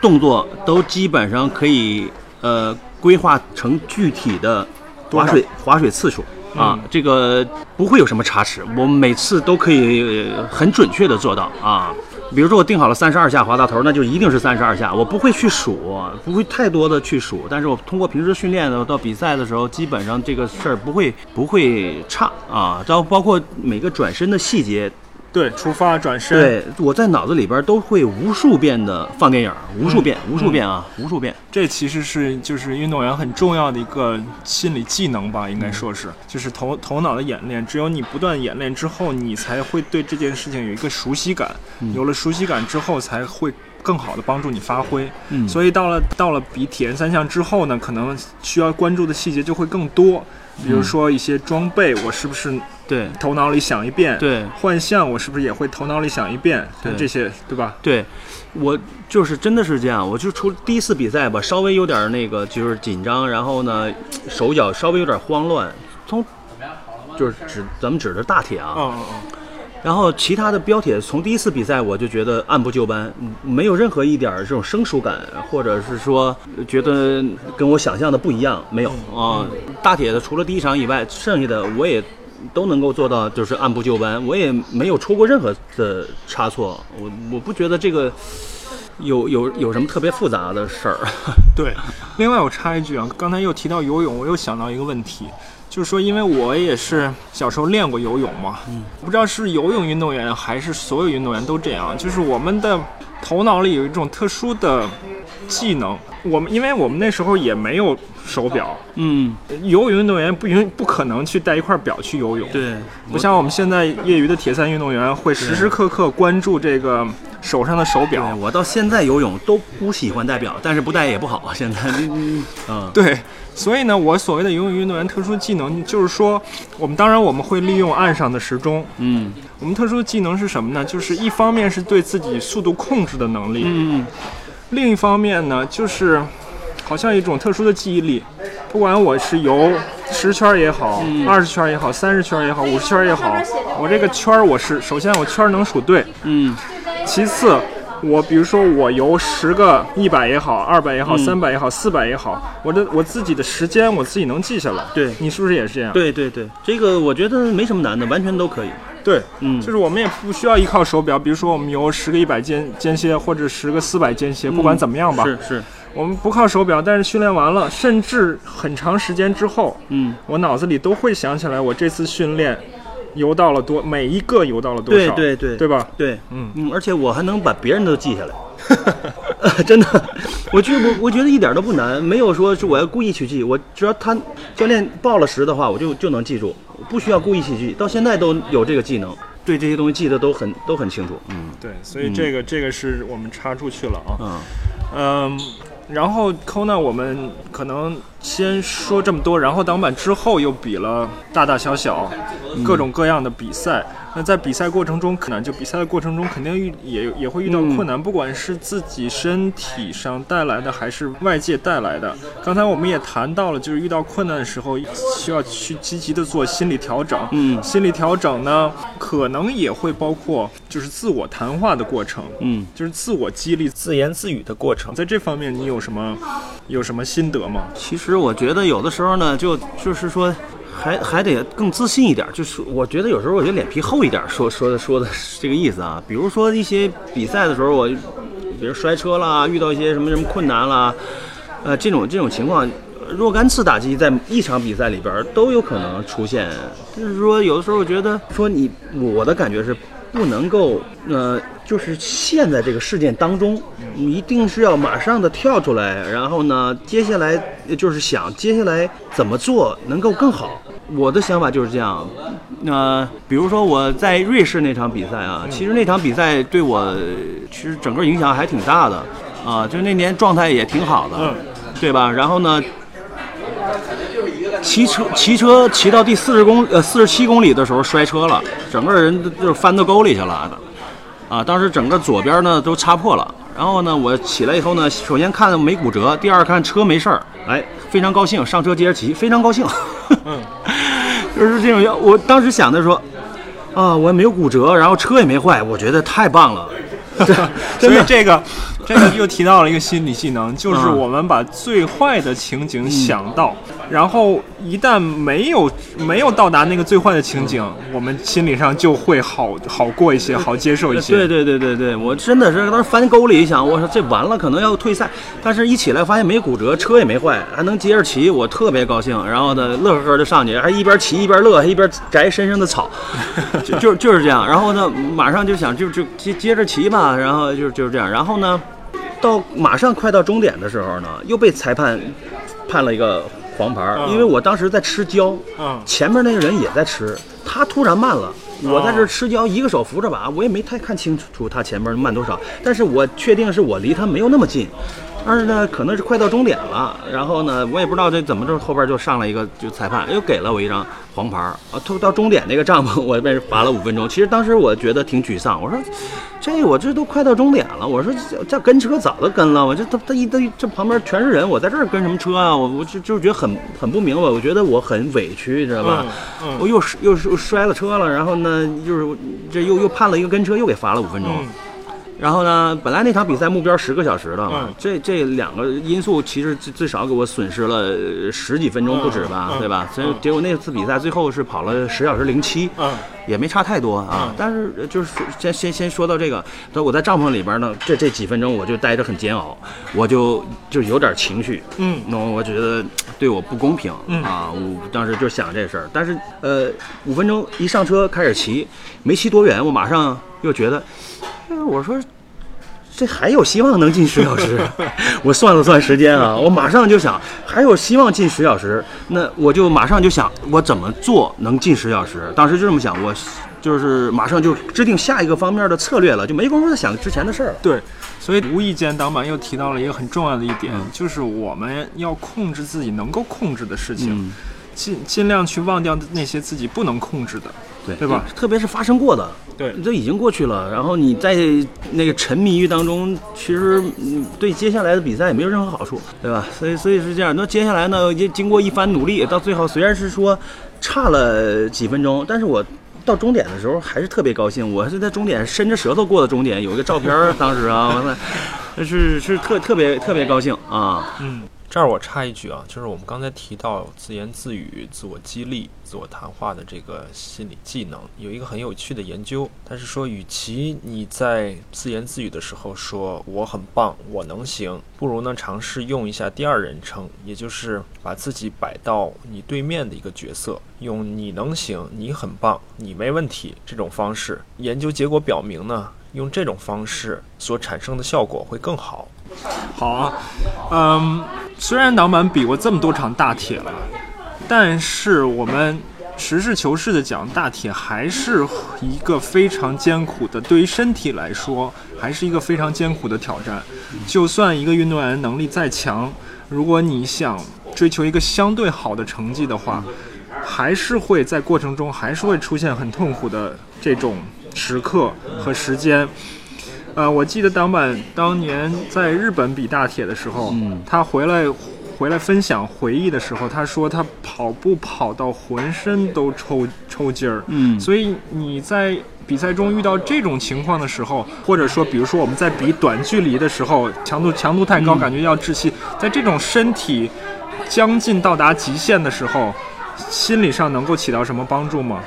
动作都基本上可以呃规划成具体的划水划水次数。啊，这个不会有什么差池，我每次都可以很准确的做到啊。比如说我定好了三十二下滑到头，那就一定是三十二下，我不会去数，不会太多的去数。但是我通过平时训练的，到比赛的时候，基本上这个事儿不会不会差啊。然后包括每个转身的细节，对，出发、转身，对我在脑子里边都会无数遍的放电影，无数遍，无数遍啊，无数遍。这其实是就是运动员很重要的一个心理技能吧，应该说是，就是头头脑的演练。只有你不断演练之后，你才会对这件事情有一个熟悉感。有了熟悉感之后，才会更好的帮助你发挥。嗯所以到了到了比铁人三项之后呢，可能需要关注的细节就会更多。比如说一些装备，我是不是对头脑里想一遍？对幻象我是不是也会头脑里想一遍？对这些对吧？对，我就是真的是这样，我就出第一次比赛吧，稍微有点那个就是紧张，然后呢手脚稍微有点慌乱，从就是指咱们指的大铁啊，嗯嗯嗯。然后其他的标铁从第一次比赛我就觉得按部就班，嗯没有任何一点儿这种生疏感，或者是说觉得跟我想象的不一样，没有啊。大铁的除了第一场以外，剩下的我也都能够做到，就是按部就班，我也没有出过任何的差错。我我不觉得这个有有有什么特别复杂的事儿。对，另外我插一句啊，刚才又提到游泳，我又想到一个问题，就是说，因为我也是小时候练过游泳嘛，嗯，不知道是游泳运动员还是所有运动员都这样，就是我们的头脑里有一种特殊的技能，我们因为我们那时候也没有手表，嗯，游泳运动员不允不可能去带一块表去游泳，对，不像我们现在业余的铁三运动员会时时刻刻关注这个手上的手表，我到现在游泳都不喜欢戴表，但是不戴也不好。现在，嗯，嗯。对，所以呢，我所谓的游泳运动员特殊技能，就是说，我们当然我们会利用岸上的时钟。嗯。我们特殊技能是什么呢？就是一方面是对自己速度控制的能力，嗯。另一方面呢，就是好像一种特殊的记忆力。不管我是游十圈儿也好，二十圈儿也好，三十圈儿也好，五十圈儿也好，我这个圈儿我是首先我圈儿能数对，嗯其次我比如说我游十个一百也好，二百也好，嗯三百也好，四百也好，我的我自己的时间我自己能记下来。对你是不是也是这样？对对对，这个我觉得没什么难的，完全都可以。对，嗯。就是我们也不需要依靠手表，比如说我们游十个一百间间歇或者十个四百间歇，不管怎么样吧，是是，我们不靠手表，但是训练完了，甚至很长时间之后，嗯，我脑子里都会想起来我这次训练游到了多，每一个游到了多对少，对对。对吧？对，嗯。嗯，而且我还能把别人都记下来。真的，我觉我我觉得一点都不难，没有说是我要故意去记，我只要他教练报了时的话，我就就能记住，不需要故意去记，到现在都有这个技能，对这些东西记得都很都很清楚。嗯对，所以这个、这个是我们插出去了啊。嗯嗯，然后 Kona 我们可能先说这么多，然后挡板之后又比了大大小小各种各样的比赛。那在比赛过程中，可能就比赛的过程中肯定遇也也会遇到困难，不管是自己身体上带来的，还是外界带来的。刚才我们也谈到了，就是遇到困难的时候，需要去积极的做心理调整。嗯心理调整呢，可能也会包括就是自我谈话的过程。嗯，就是自我激励、自言自语的过程，在这方面你有什么有什么心得吗？其实我觉得有的时候呢，就就是说。还还得更自信一点，就是我觉得有时候我觉得脸皮厚一点，说说的说的是这个意思啊。比如说一些比赛的时候，我比如摔车啦，遇到一些什么什么困难啦，呃，这种这种情况，若干次打击在一场比赛里边都有可能出现。就是说，有的时候我觉得说你，我的感觉是不能够，呃，就是陷在这个事件当中，你一定是要马上的跳出来，然后呢，接下来就是想接下来怎么做能够更好。我的想法就是这样，呃，比如说我在瑞士那场比赛啊，其实那场比赛对我其实整个影响还挺大的啊，就那年状态也挺好的，嗯对吧？然后呢，骑车骑车骑到第四十公呃四十七公里的时候摔车了，整个人就是翻到沟里去了的，啊，当时整个左边呢都擦破了。然后呢，我起来以后呢，首先看没骨折，第二看车没事儿，哎，非常高兴，上车接着骑，非常高兴。嗯，就是这种，我当时想的说，啊，我也没有骨折，然后车也没坏，我觉得太棒了。所 真的以这个这个又提到了一个心理技能，就是嗯我们把最坏的情景想到，然后一旦没有没有到达那个最坏的情景，我们心理上就会好好过一些，好接受一些。对对对对对，我真的是当时翻沟里一想，我说这完了，可能要退赛。但是一起来发现没骨折，车也没坏，还能接着骑，我特别高兴。然后呢，乐呵呵的上去，还一边骑一边乐，还一边摘身上的草，就就就是这样。然后呢，马上就想就就接接着骑吧，然后就就是这样。然后呢，到马上快到终点的时候呢，又被裁判判了一个黄牌，嗯因为我当时在吃胶。嗯前面那个人也在吃，他突然慢了，我在这儿吃胶，一个手扶着把，我也没太看清楚他前面慢多少，但是我确定是我离他没有那么近。但是呢，可能是快到终点了，然后呢，我也不知道这怎么着，后边就上来一个就裁判又给了我一张黄牌儿啊，到到终点那个帐篷 我被人罚了五分钟。其实当时我觉得挺沮丧，我说这我这都快到终点了，我说这这跟车早都跟了，我这他他一堆这旁边全是人，我在这儿跟什么车啊？我我就就觉得很很不明白，我觉得我很委屈，你知道吧？嗯嗯我又是又是摔了车了，然后呢，就是这又又判了一个跟车，又给罚了五分钟。嗯然后呢，本来那场比赛目标十个小时的嘛，嗯。这这两个因素其实最最少给我损失了呃十几分钟不止吧，对吧？所以嗯。结果那次比赛最后是跑了十小时零七，嗯也没差太多啊。嗯但是呃就是先先先说到这个，那我在帐篷里边呢，这这几分钟我就待着很煎熬，我就就有点情绪，嗯那我觉得对我不公平、嗯啊！我当时就想这事儿，但是呃，五分钟一上车开始骑，没骑多远，我马上又觉得，哎我说这还有希望能进十小时。我算了算时间啊，我马上就想还有希望进十小时，那我就马上就想我怎么做能进十小时。当时就这么想，我就是马上就制定下一个方面的策略了，就没工夫再想之前的事儿了。对，所以无意间党板又提到了一个很重要的一点，嗯就是我们要控制自己能够控制的事情，嗯，尽尽量去忘掉那些自己不能控制的。对对吧？特别是发生过的，对这已经过去了。然后你在那个沉迷于当中，其实嗯对接下来的比赛也没有任何好处，对吧？所以所以是这样。那接下来呢，也经过一番努力，到最后虽然是说差了几分钟，但是我到终点的时候还是特别高兴。我是在终点伸着舌头过的终点，有一个照片儿，当时啊，完了，是是特特别特别高兴啊。嗯，这儿我插一句啊，就是我们刚才提到自言自语、自我激励、自我谈话的这个心理技能，有一个很有趣的研究，它是说，与其你在自言自语的时候说我很棒、我能行，不如呢尝试用一下第二人称，也就是把自己摆到你对面的一个角色，用你能行、你很棒、你没问题这种方式。研究结果表明呢，用这种方式所产生的效果会更好。好啊，嗯，虽然党板比过这么多场大铁了，但是我们实事求是的讲，大铁还是一个非常艰苦的，对于身体来说，还是一个非常艰苦的挑战。就算一个运动员能力再强，如果你想追求一个相对好的成绩的话，还是会在过程中还是会出现很痛苦的这种时刻和时间。呃，我记得党板当年在日本比大铁的时候，嗯他回来回来分享回忆的时候，他说他跑步跑到浑身都抽抽筋儿。嗯所以你在比赛中遇到这种情况的时候，或者说比如说我们在比短距离的时候，强度强度太高，感觉要窒息，在这种身体将近到达极限的时候，心理上能够起到什么帮助吗？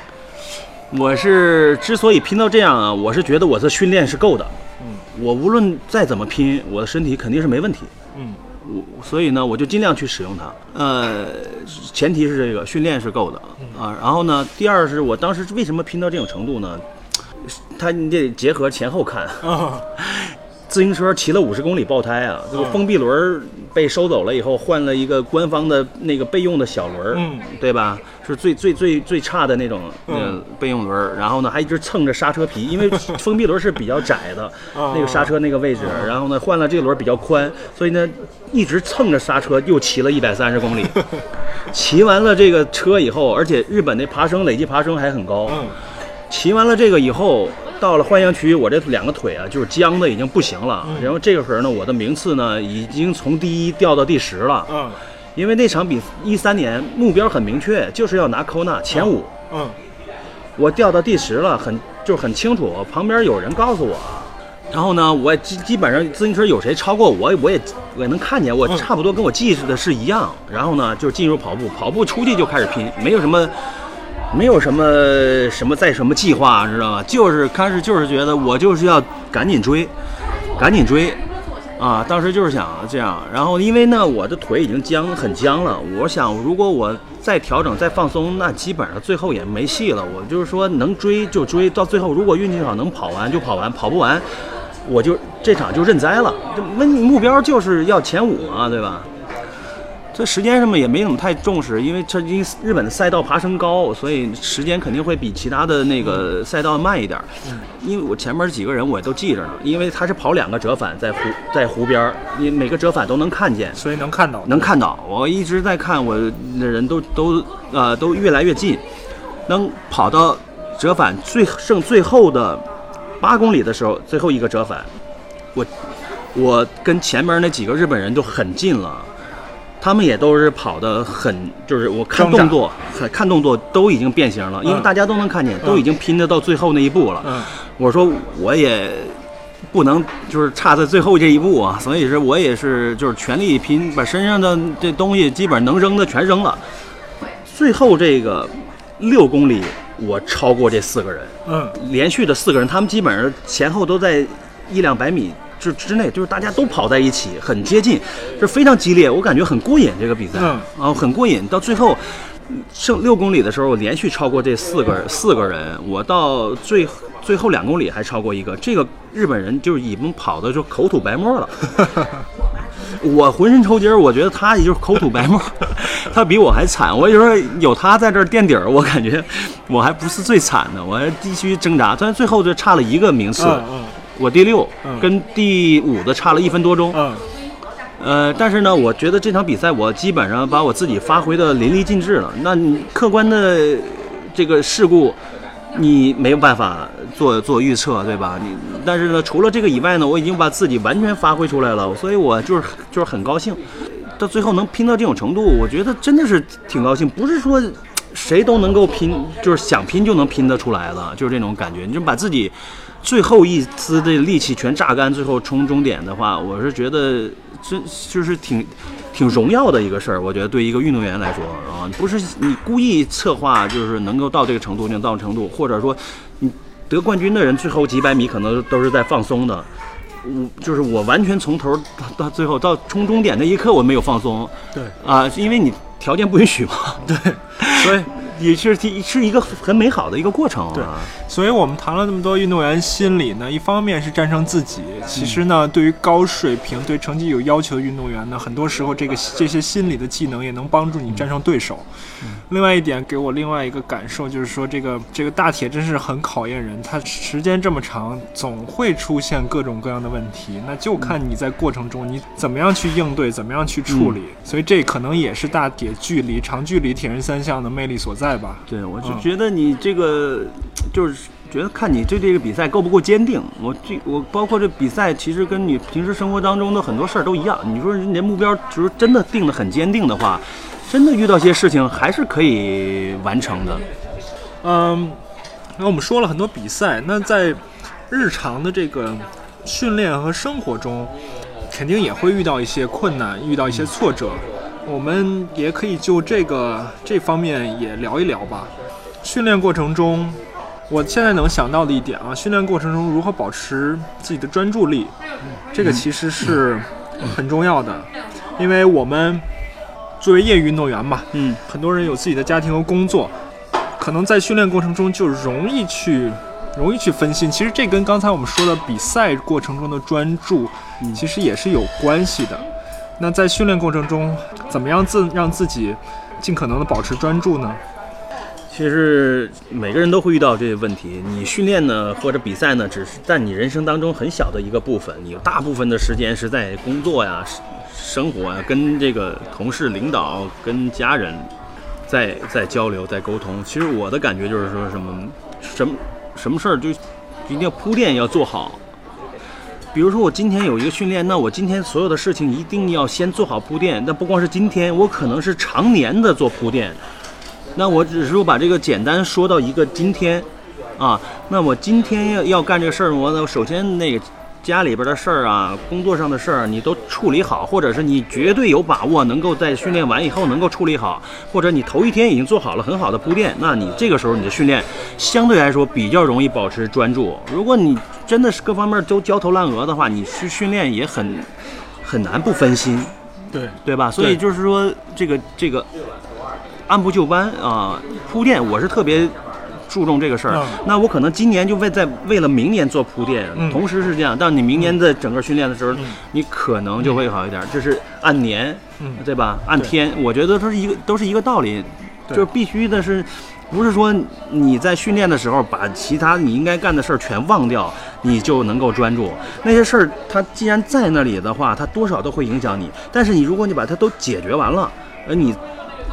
我是之所以拼到这样啊，我是觉得我的训练是够的。嗯，我无论再怎么拼，我的身体肯定是没问题。嗯我所以呢，我就尽量去使用它。呃，前提是这个训练是够的啊。然后呢，第二是我当时为什么拼到这种程度呢？它你得结合前后看。啊 自行车骑了五十公里爆胎啊！这个嗯。封闭轮儿被收走了以后，换了一个官方的那个备用的小轮儿，嗯。对吧？是最最最最差的那种那个嗯备用轮儿，然后呢还一直蹭着刹车皮，因为 封闭轮是比较窄的，啊那个刹车那个位置，然后呢换了这个轮儿比较宽，所以呢一直蹭着刹车又骑了一百三十公里。骑完了这个车以后，而且日本那爬升累计爬升还很高，嗯。骑完了这个以后，到了欢阳区，我这两个腿啊，就是僵的已经不行了。嗯然后这个时候呢，我的名次呢，已经从第一掉到第十了。嗯因为那场比一三年目标很明确，就是要拿 Kona 前五，嗯我掉到第十了，很就是很清楚。旁边有人告诉我，然后呢，我基基本上自行车有谁超过我，我也我也能看见，我嗯差不多跟我记的是一样。然后呢，就进入跑步，跑步出去就开始拼，没有什么。没有什么什么再什么计划，知道吗？就是开始就是觉得我就是要赶紧追，赶紧追，啊！当时就是想这样。然后因为呢，我的腿已经僵很僵了，我想如果我再调整再放松，那基本上最后也没戏了。我就是说能追就追，到最后如果运气好能跑完就跑完，跑不完我就这场就认栽了。这目目标就是要前五嘛，对吧？这时间上面也没怎么太重视，因为这因为日本的赛道爬升高，所以时间肯定会比其他的那个赛道慢一点儿。因为我前面几个人我也都记着呢，因为他是跑两个折返在湖在湖边儿，你每个折返都能看见，所以能看到。能看到。我一直在看，我的人都都呃都越来越近，能跑到折返最剩最后的八公里的时候，最后一个折返，我我跟前面那几个日本人都很近了。他们也都是跑的很，就是我看动作，看看动作都已经变形了，因为嗯。大家都能看见，都已经拼得到最后那一步了。嗯。我说我也不能就是差在最后这一步啊，所以是我也是就是全力拼，把身上的这东西基本上能扔的全扔了。最后这个六公里，我超过这四个人，嗯。连续的四个人，他们基本上前后都在一两百米之之内，就是大家都跑在一起，很接近，是非常激烈，我感觉很过瘾这个比赛，嗯啊，很过瘾。到最后剩六公里的时候，我连续超过这四个四个人，我到最最后两公里还超过一个，这个日本人就是已经跑的就口吐白沫了。我浑身抽筋儿，我觉得他也就是口吐白沫，他比我还惨。我有时候有他在这儿垫底儿，我感觉我还不是最惨的，我还必须挣扎。但是最后就差了一个名次，嗯我第六，嗯跟第五的差了一分多钟。嗯呃，但是呢，我觉得这场比赛我基本上把我自己发挥的淋漓尽致了。那你客观的这个事故，你没有办法做做预测，对吧？你但是呢，除了这个以外呢，我已经把自己完全发挥出来了，所以我就是就是很高兴。到最后能拼到这种程度，我觉得真的是挺高兴，不是说谁都能够拼，就是想拼就能拼得出来的，就是这种感觉。你就把自己最后一丝的力气全榨干，最后冲终点的话，我是觉得真就是挺挺荣耀的一个事儿。我觉得对一个运动员来说啊，不是你故意策划，就是能够到这个程度就到程度，或者说你得冠军的人最后几百米可能都是在放松的。我就是我完全从头到到最后到冲终点那一刻我没有放松，对啊，因为你条件不允许嘛，对，所以也是是一个很美好的一个过程啊。所以我们谈了那么多运动员心理呢，一方面是战胜自己，其实呢，对于高水平、对成绩有要求的运动员呢，很多时候这个这些心理的技能也能帮助你战胜对手。另外一点给我另外一个感受就是说，这个这个大铁真是很考验人，他时间这么长，总会出现各种各样的问题，那就看你在过程中你怎么样去应对，怎么样去处理。所以这可能也是大铁距离、长距离铁人三项的魅力所在吧。对，我就觉得你这个就是觉得看你对这个比赛够不够坚定。我这我包括这比赛，其实跟你平时生活当中的很多事儿都一样。你说人家目标就是真的定的很坚定的话。真的遇到些事情还是可以完成的，嗯，那我们说了很多比赛，那在日常的这个训练和生活中，肯定也会遇到一些困难，遇到一些挫折，我们也可以就这个这方面也聊一聊吧。训练过程中，我现在能想到的一点啊，训练过程中如何保持自己的专注力，这个其实是很重要的，因为我们。作为业余运动员嘛，嗯，很多人有自己的家庭和工作，可能在训练过程中就容易去，容易去分心。其实这跟刚才我们说的比赛过程中的专注，其实也是有关系的。那在训练过程中，怎么样自让自己尽可能的保持专注呢？其实每个人都会遇到这些问题。你训练呢，或者比赛呢，只是在你人生当中很小的一个部分，你大部分的时间是在工作呀。生活啊，跟这个同事、领导、跟家人，在在交流、在沟通。其实我的感觉就是说什么，什么什么事儿就一定要铺垫要做好。比如说我今天有一个训练，那我今天所有的事情一定要先做好铺垫。那不光是今天，我可能是常年的做铺垫。那我只是说把这个简单说到一个今天，啊，那我今天要要干这个事儿，我首先那个。家里边的事儿啊，工作上的事儿，你都处理好，或者是你绝对有把握能够在训练完以后能够处理好，或者你头一天已经做好了很好的铺垫，那你这个时候你的训练相对来说比较容易保持专注。如果你真的是各方面都焦头烂额的话，你去训练也很很难不分心，对对吧？所以就是说这个这个按部就班啊，铺垫我是特别。注重这个事儿，那我可能今年就为在为了明年做铺垫，同时是这样。但你明年在整个训练的时候，你可能就会好一点。这是按年，对吧？按天，我觉得都是一个都是一个道理，就是必须的是，不是说你在训练的时候把其他你应该干的事儿全忘掉，你就能够专注。那些事儿它既然在那里的话，它多少都会影响你。但是你如果你把它都解决完了，呃你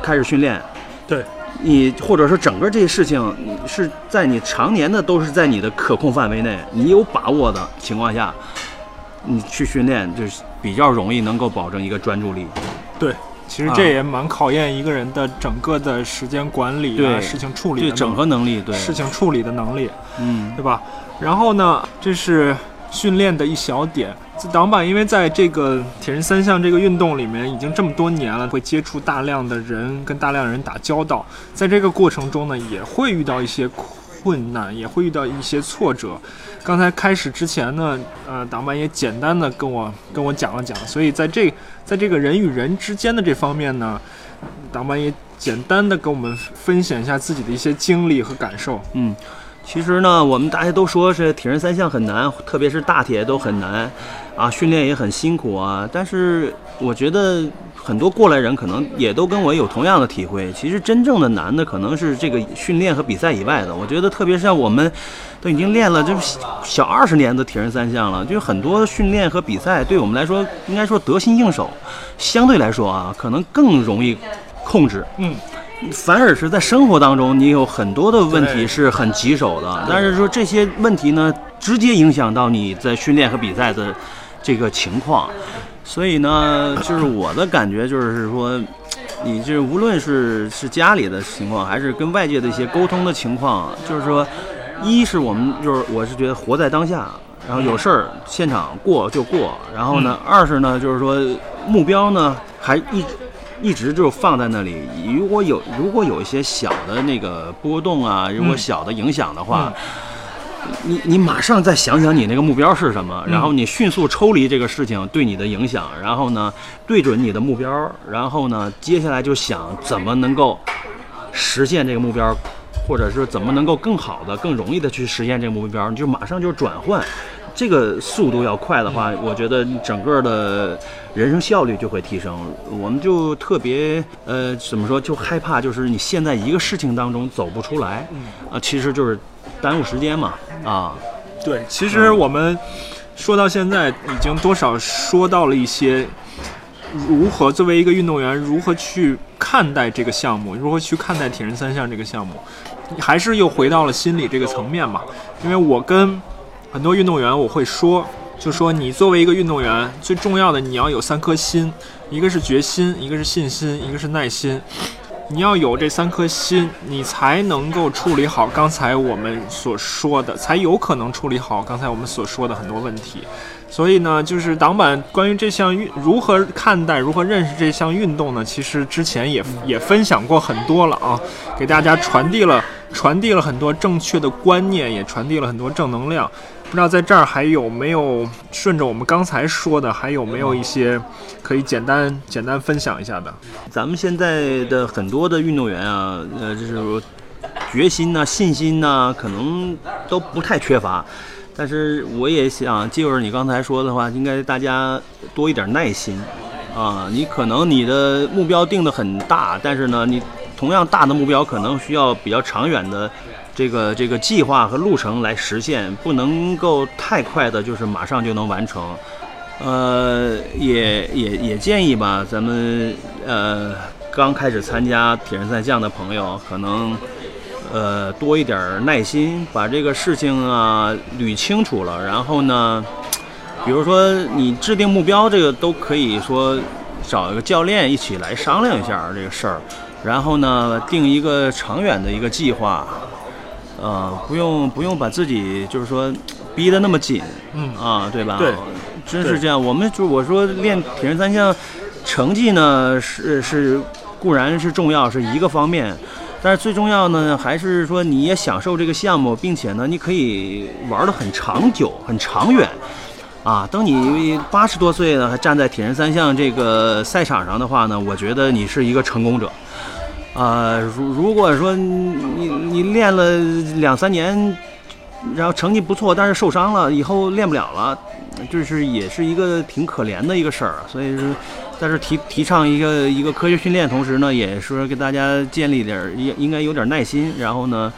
开始训练，对。你或者说整个这些事情，你是在你常年的都是在你的可控范围内，你有把握的情况下，你去训练就是比较容易能够保证一个专注力。对，其实这也蛮考验一个人的整个的时间管理啊，事情处理对整合能力，对事情处理的能力，嗯，对吧？然后呢，这是。训练的一小点，挡板，因为在这个铁人三项这个运动里面已经这么多年了，会接触大量的人，跟大量人打交道，在这个过程中呢，也会遇到一些困难，也会遇到一些挫折。刚才开始之前呢，呃，挡板也简单的跟我跟我讲了讲，所以在这在这个人与人之间的这方面呢，挡板也简单的跟我们分享一下自己的一些经历和感受，嗯。其实呢，我们大家都说是铁人三项很难，特别是大铁都很难，啊，训练也很辛苦啊。但是我觉得很多过来人可能也都跟我有同样的体会。其实真正的难的可能是这个训练和比赛以外的。我觉得特别像我们都已经练了就小二十年的铁人三项了，就是很多训练和比赛对我们来说应该说得心应手，相对来说啊，可能更容易控制。嗯。反而是在生活当中，你有很多的问题是很棘手的。但是说这些问题呢，直接影响到你在训练和比赛的这个情况。所以呢，就是我的感觉就是说，你这无论是是家里的情况，还是跟外界的一些沟通的情况，就是说，一是我们就是我是觉得活在当下，然后有事儿现场过就过，然后呢，二是呢就是说目标呢还一一直就放在那里，如果有如果有一些小的那个波动啊，如果小的影响的话。你你马上再想想你那个目标是什么，然后你迅速抽离这个事情对你的影响，然后呢对准你的目标，然后呢接下来就想怎么能够实现这个目标，或者是怎么能够更好的、更容易的去实现这个目标，你就马上就转换，这个速度要快的话，我觉得整个的人生效率就会提升。我们就特别呃怎么说，就害怕就是你现在一个事情当中走不出来，啊，其实就是耽误时间嘛。啊，对，其实我们说到现在，已经多少说到了一些如何作为一个运动员，如何去看待这个项目，如何去看待铁人三项这个项目，还是又回到了心理这个层面嘛。因为我跟很多运动员我会说，就说你作为一个运动员，最重要的你要有三颗心，一个是决心，一个是信心，一个是耐心。你要有这三颗心，你才能够处理好刚才我们所说的，才有可能处理好刚才我们所说的很多问题。所以呢，就是挡板关于这项运如何看待、如何认识这项运动呢？其实之前也也分享过很多了啊，给大家传递了传递了很多正确的观念，也传递了很多正能量。不知道在这儿还有没有顺着我们刚才说的，还有没有一些可以简单简单分享一下的？咱们现在的很多的运动员啊，呃，就是决心呐、信心呐，可能都不太缺乏。但是我也想借着你刚才说的话，应该大家多一点耐心啊。你可能你的目标定的很大，但是呢，你同样大的目标可能需要比较长远的。这个这个计划和路程来实现，不能够太快的，就是马上就能完成。呃，也也也建议吧，咱们呃刚开始参加铁人三项的朋友，可能呃多一点耐心，把这个事情啊捋清楚了。然后呢，比如说你制定目标，这个都可以说找一个教练一起来商量一下这个事儿。然后呢，定一个长远的一个计划。呃，不用不用把自己就是说逼得那么紧，嗯啊，对吧？对，真是这样。我们就我说练铁人三项，成绩呢是是固然是重要是一个方面，但是最重要呢还是说你也享受这个项目，并且呢你可以玩得很长久、很长远。啊，等你八十多岁了还站在铁人三项这个赛场上的话呢，我觉得你是一个成功者。呃，如如果说你你练了两三年，然后成绩不错，但是受伤了，以后练不了了，就是也是一个挺可怜的一个事儿。所以说，在这提提倡一个一个科学训练，同时呢，也说给大家建立点应应该有点耐心，然后呢。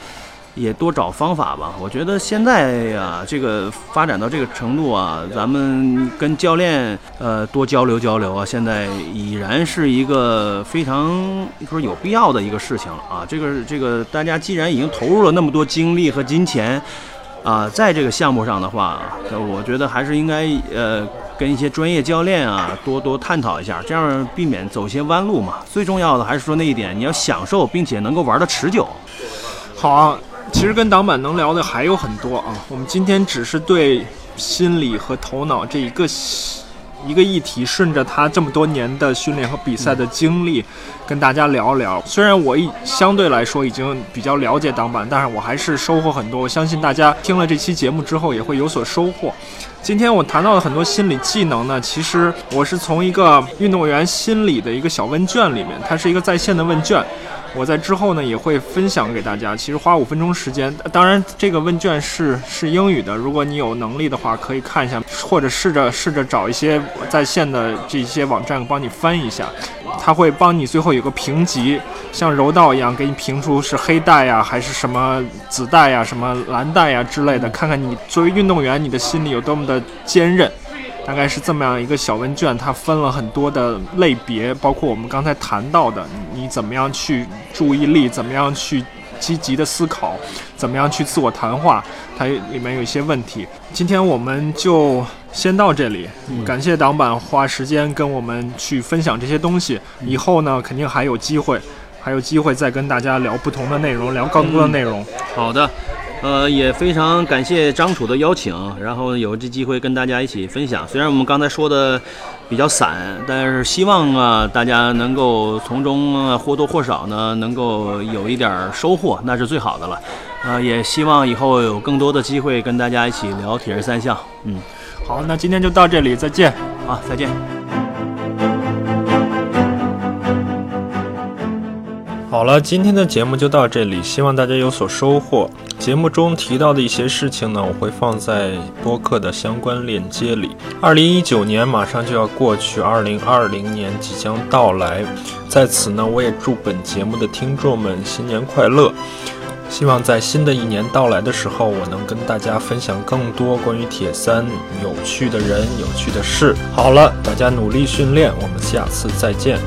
也多找方法吧。我觉得现在呀，这个发展到这个程度啊，咱们跟教练呃多交流交流啊，现在已然是一个非常说有必要的一个事情了啊。这个这个，大家既然已经投入了那么多精力和金钱啊，在这个项目上的话，我觉得还是应该呃跟一些专业教练啊多多探讨一下，这样避免走些弯路嘛。最重要的还是说那一点，你要享受并且能够玩得持久。好啊。其实跟挡板能聊的还有很多啊，我们今天只是对心理和头脑这一个一个议题，顺着他这么多年的训练和比赛的经历，跟大家聊聊。虽然我一相对来说已经比较了解挡板，但是我还是收获很多。我相信大家听了这期节目之后也会有所收获。今天我谈到的很多心理技能呢，其实我是从一个运动员心理的一个小问卷里面，它是一个在线的问卷。我在之后呢也会分享给大家。其实花五分钟时间，当然这个问卷是是英语的。如果你有能力的话，可以看一下，或者试着试着找一些在线的这些网站帮你翻一下。他会帮你最后有个评级，像柔道一样给你评出是黑带呀，还是什么紫带呀、什么蓝带呀之类的，看看你作为运动员你的心理有多么的坚韧。大概是这么样一个小问卷，它分了很多的类别，包括我们刚才谈到的，你怎么样去注意力，怎么样去积极的思考，怎么样去自我谈话，它里面有一些问题。今天我们就先到这里，感谢党板花时间跟我们去分享这些东西。以后呢，肯定还有机会，还有机会再跟大家聊不同的内容，聊更多的内容。好的。呃，也非常感谢张楚的邀请，然后有这机会跟大家一起分享。虽然我们刚才说的比较散，但是希望啊，大家能够从中或多或少呢，能够有一点收获，那是最好的了。呃，也希望以后有更多的机会跟大家一起聊铁人三项。嗯，好，那今天就到这里，再见。啊，再见。好了，今天的节目就到这里，希望大家有所收获。节目中提到的一些事情呢，我会放在播客的相关链接里。二零一九年马上就要过去，二零二零年即将到来，在此呢，我也祝本节目的听众们新年快乐。希望在新的一年到来的时候，我能跟大家分享更多关于铁三有趣的人、有趣的事。好了，大家努力训练，我们下次再见。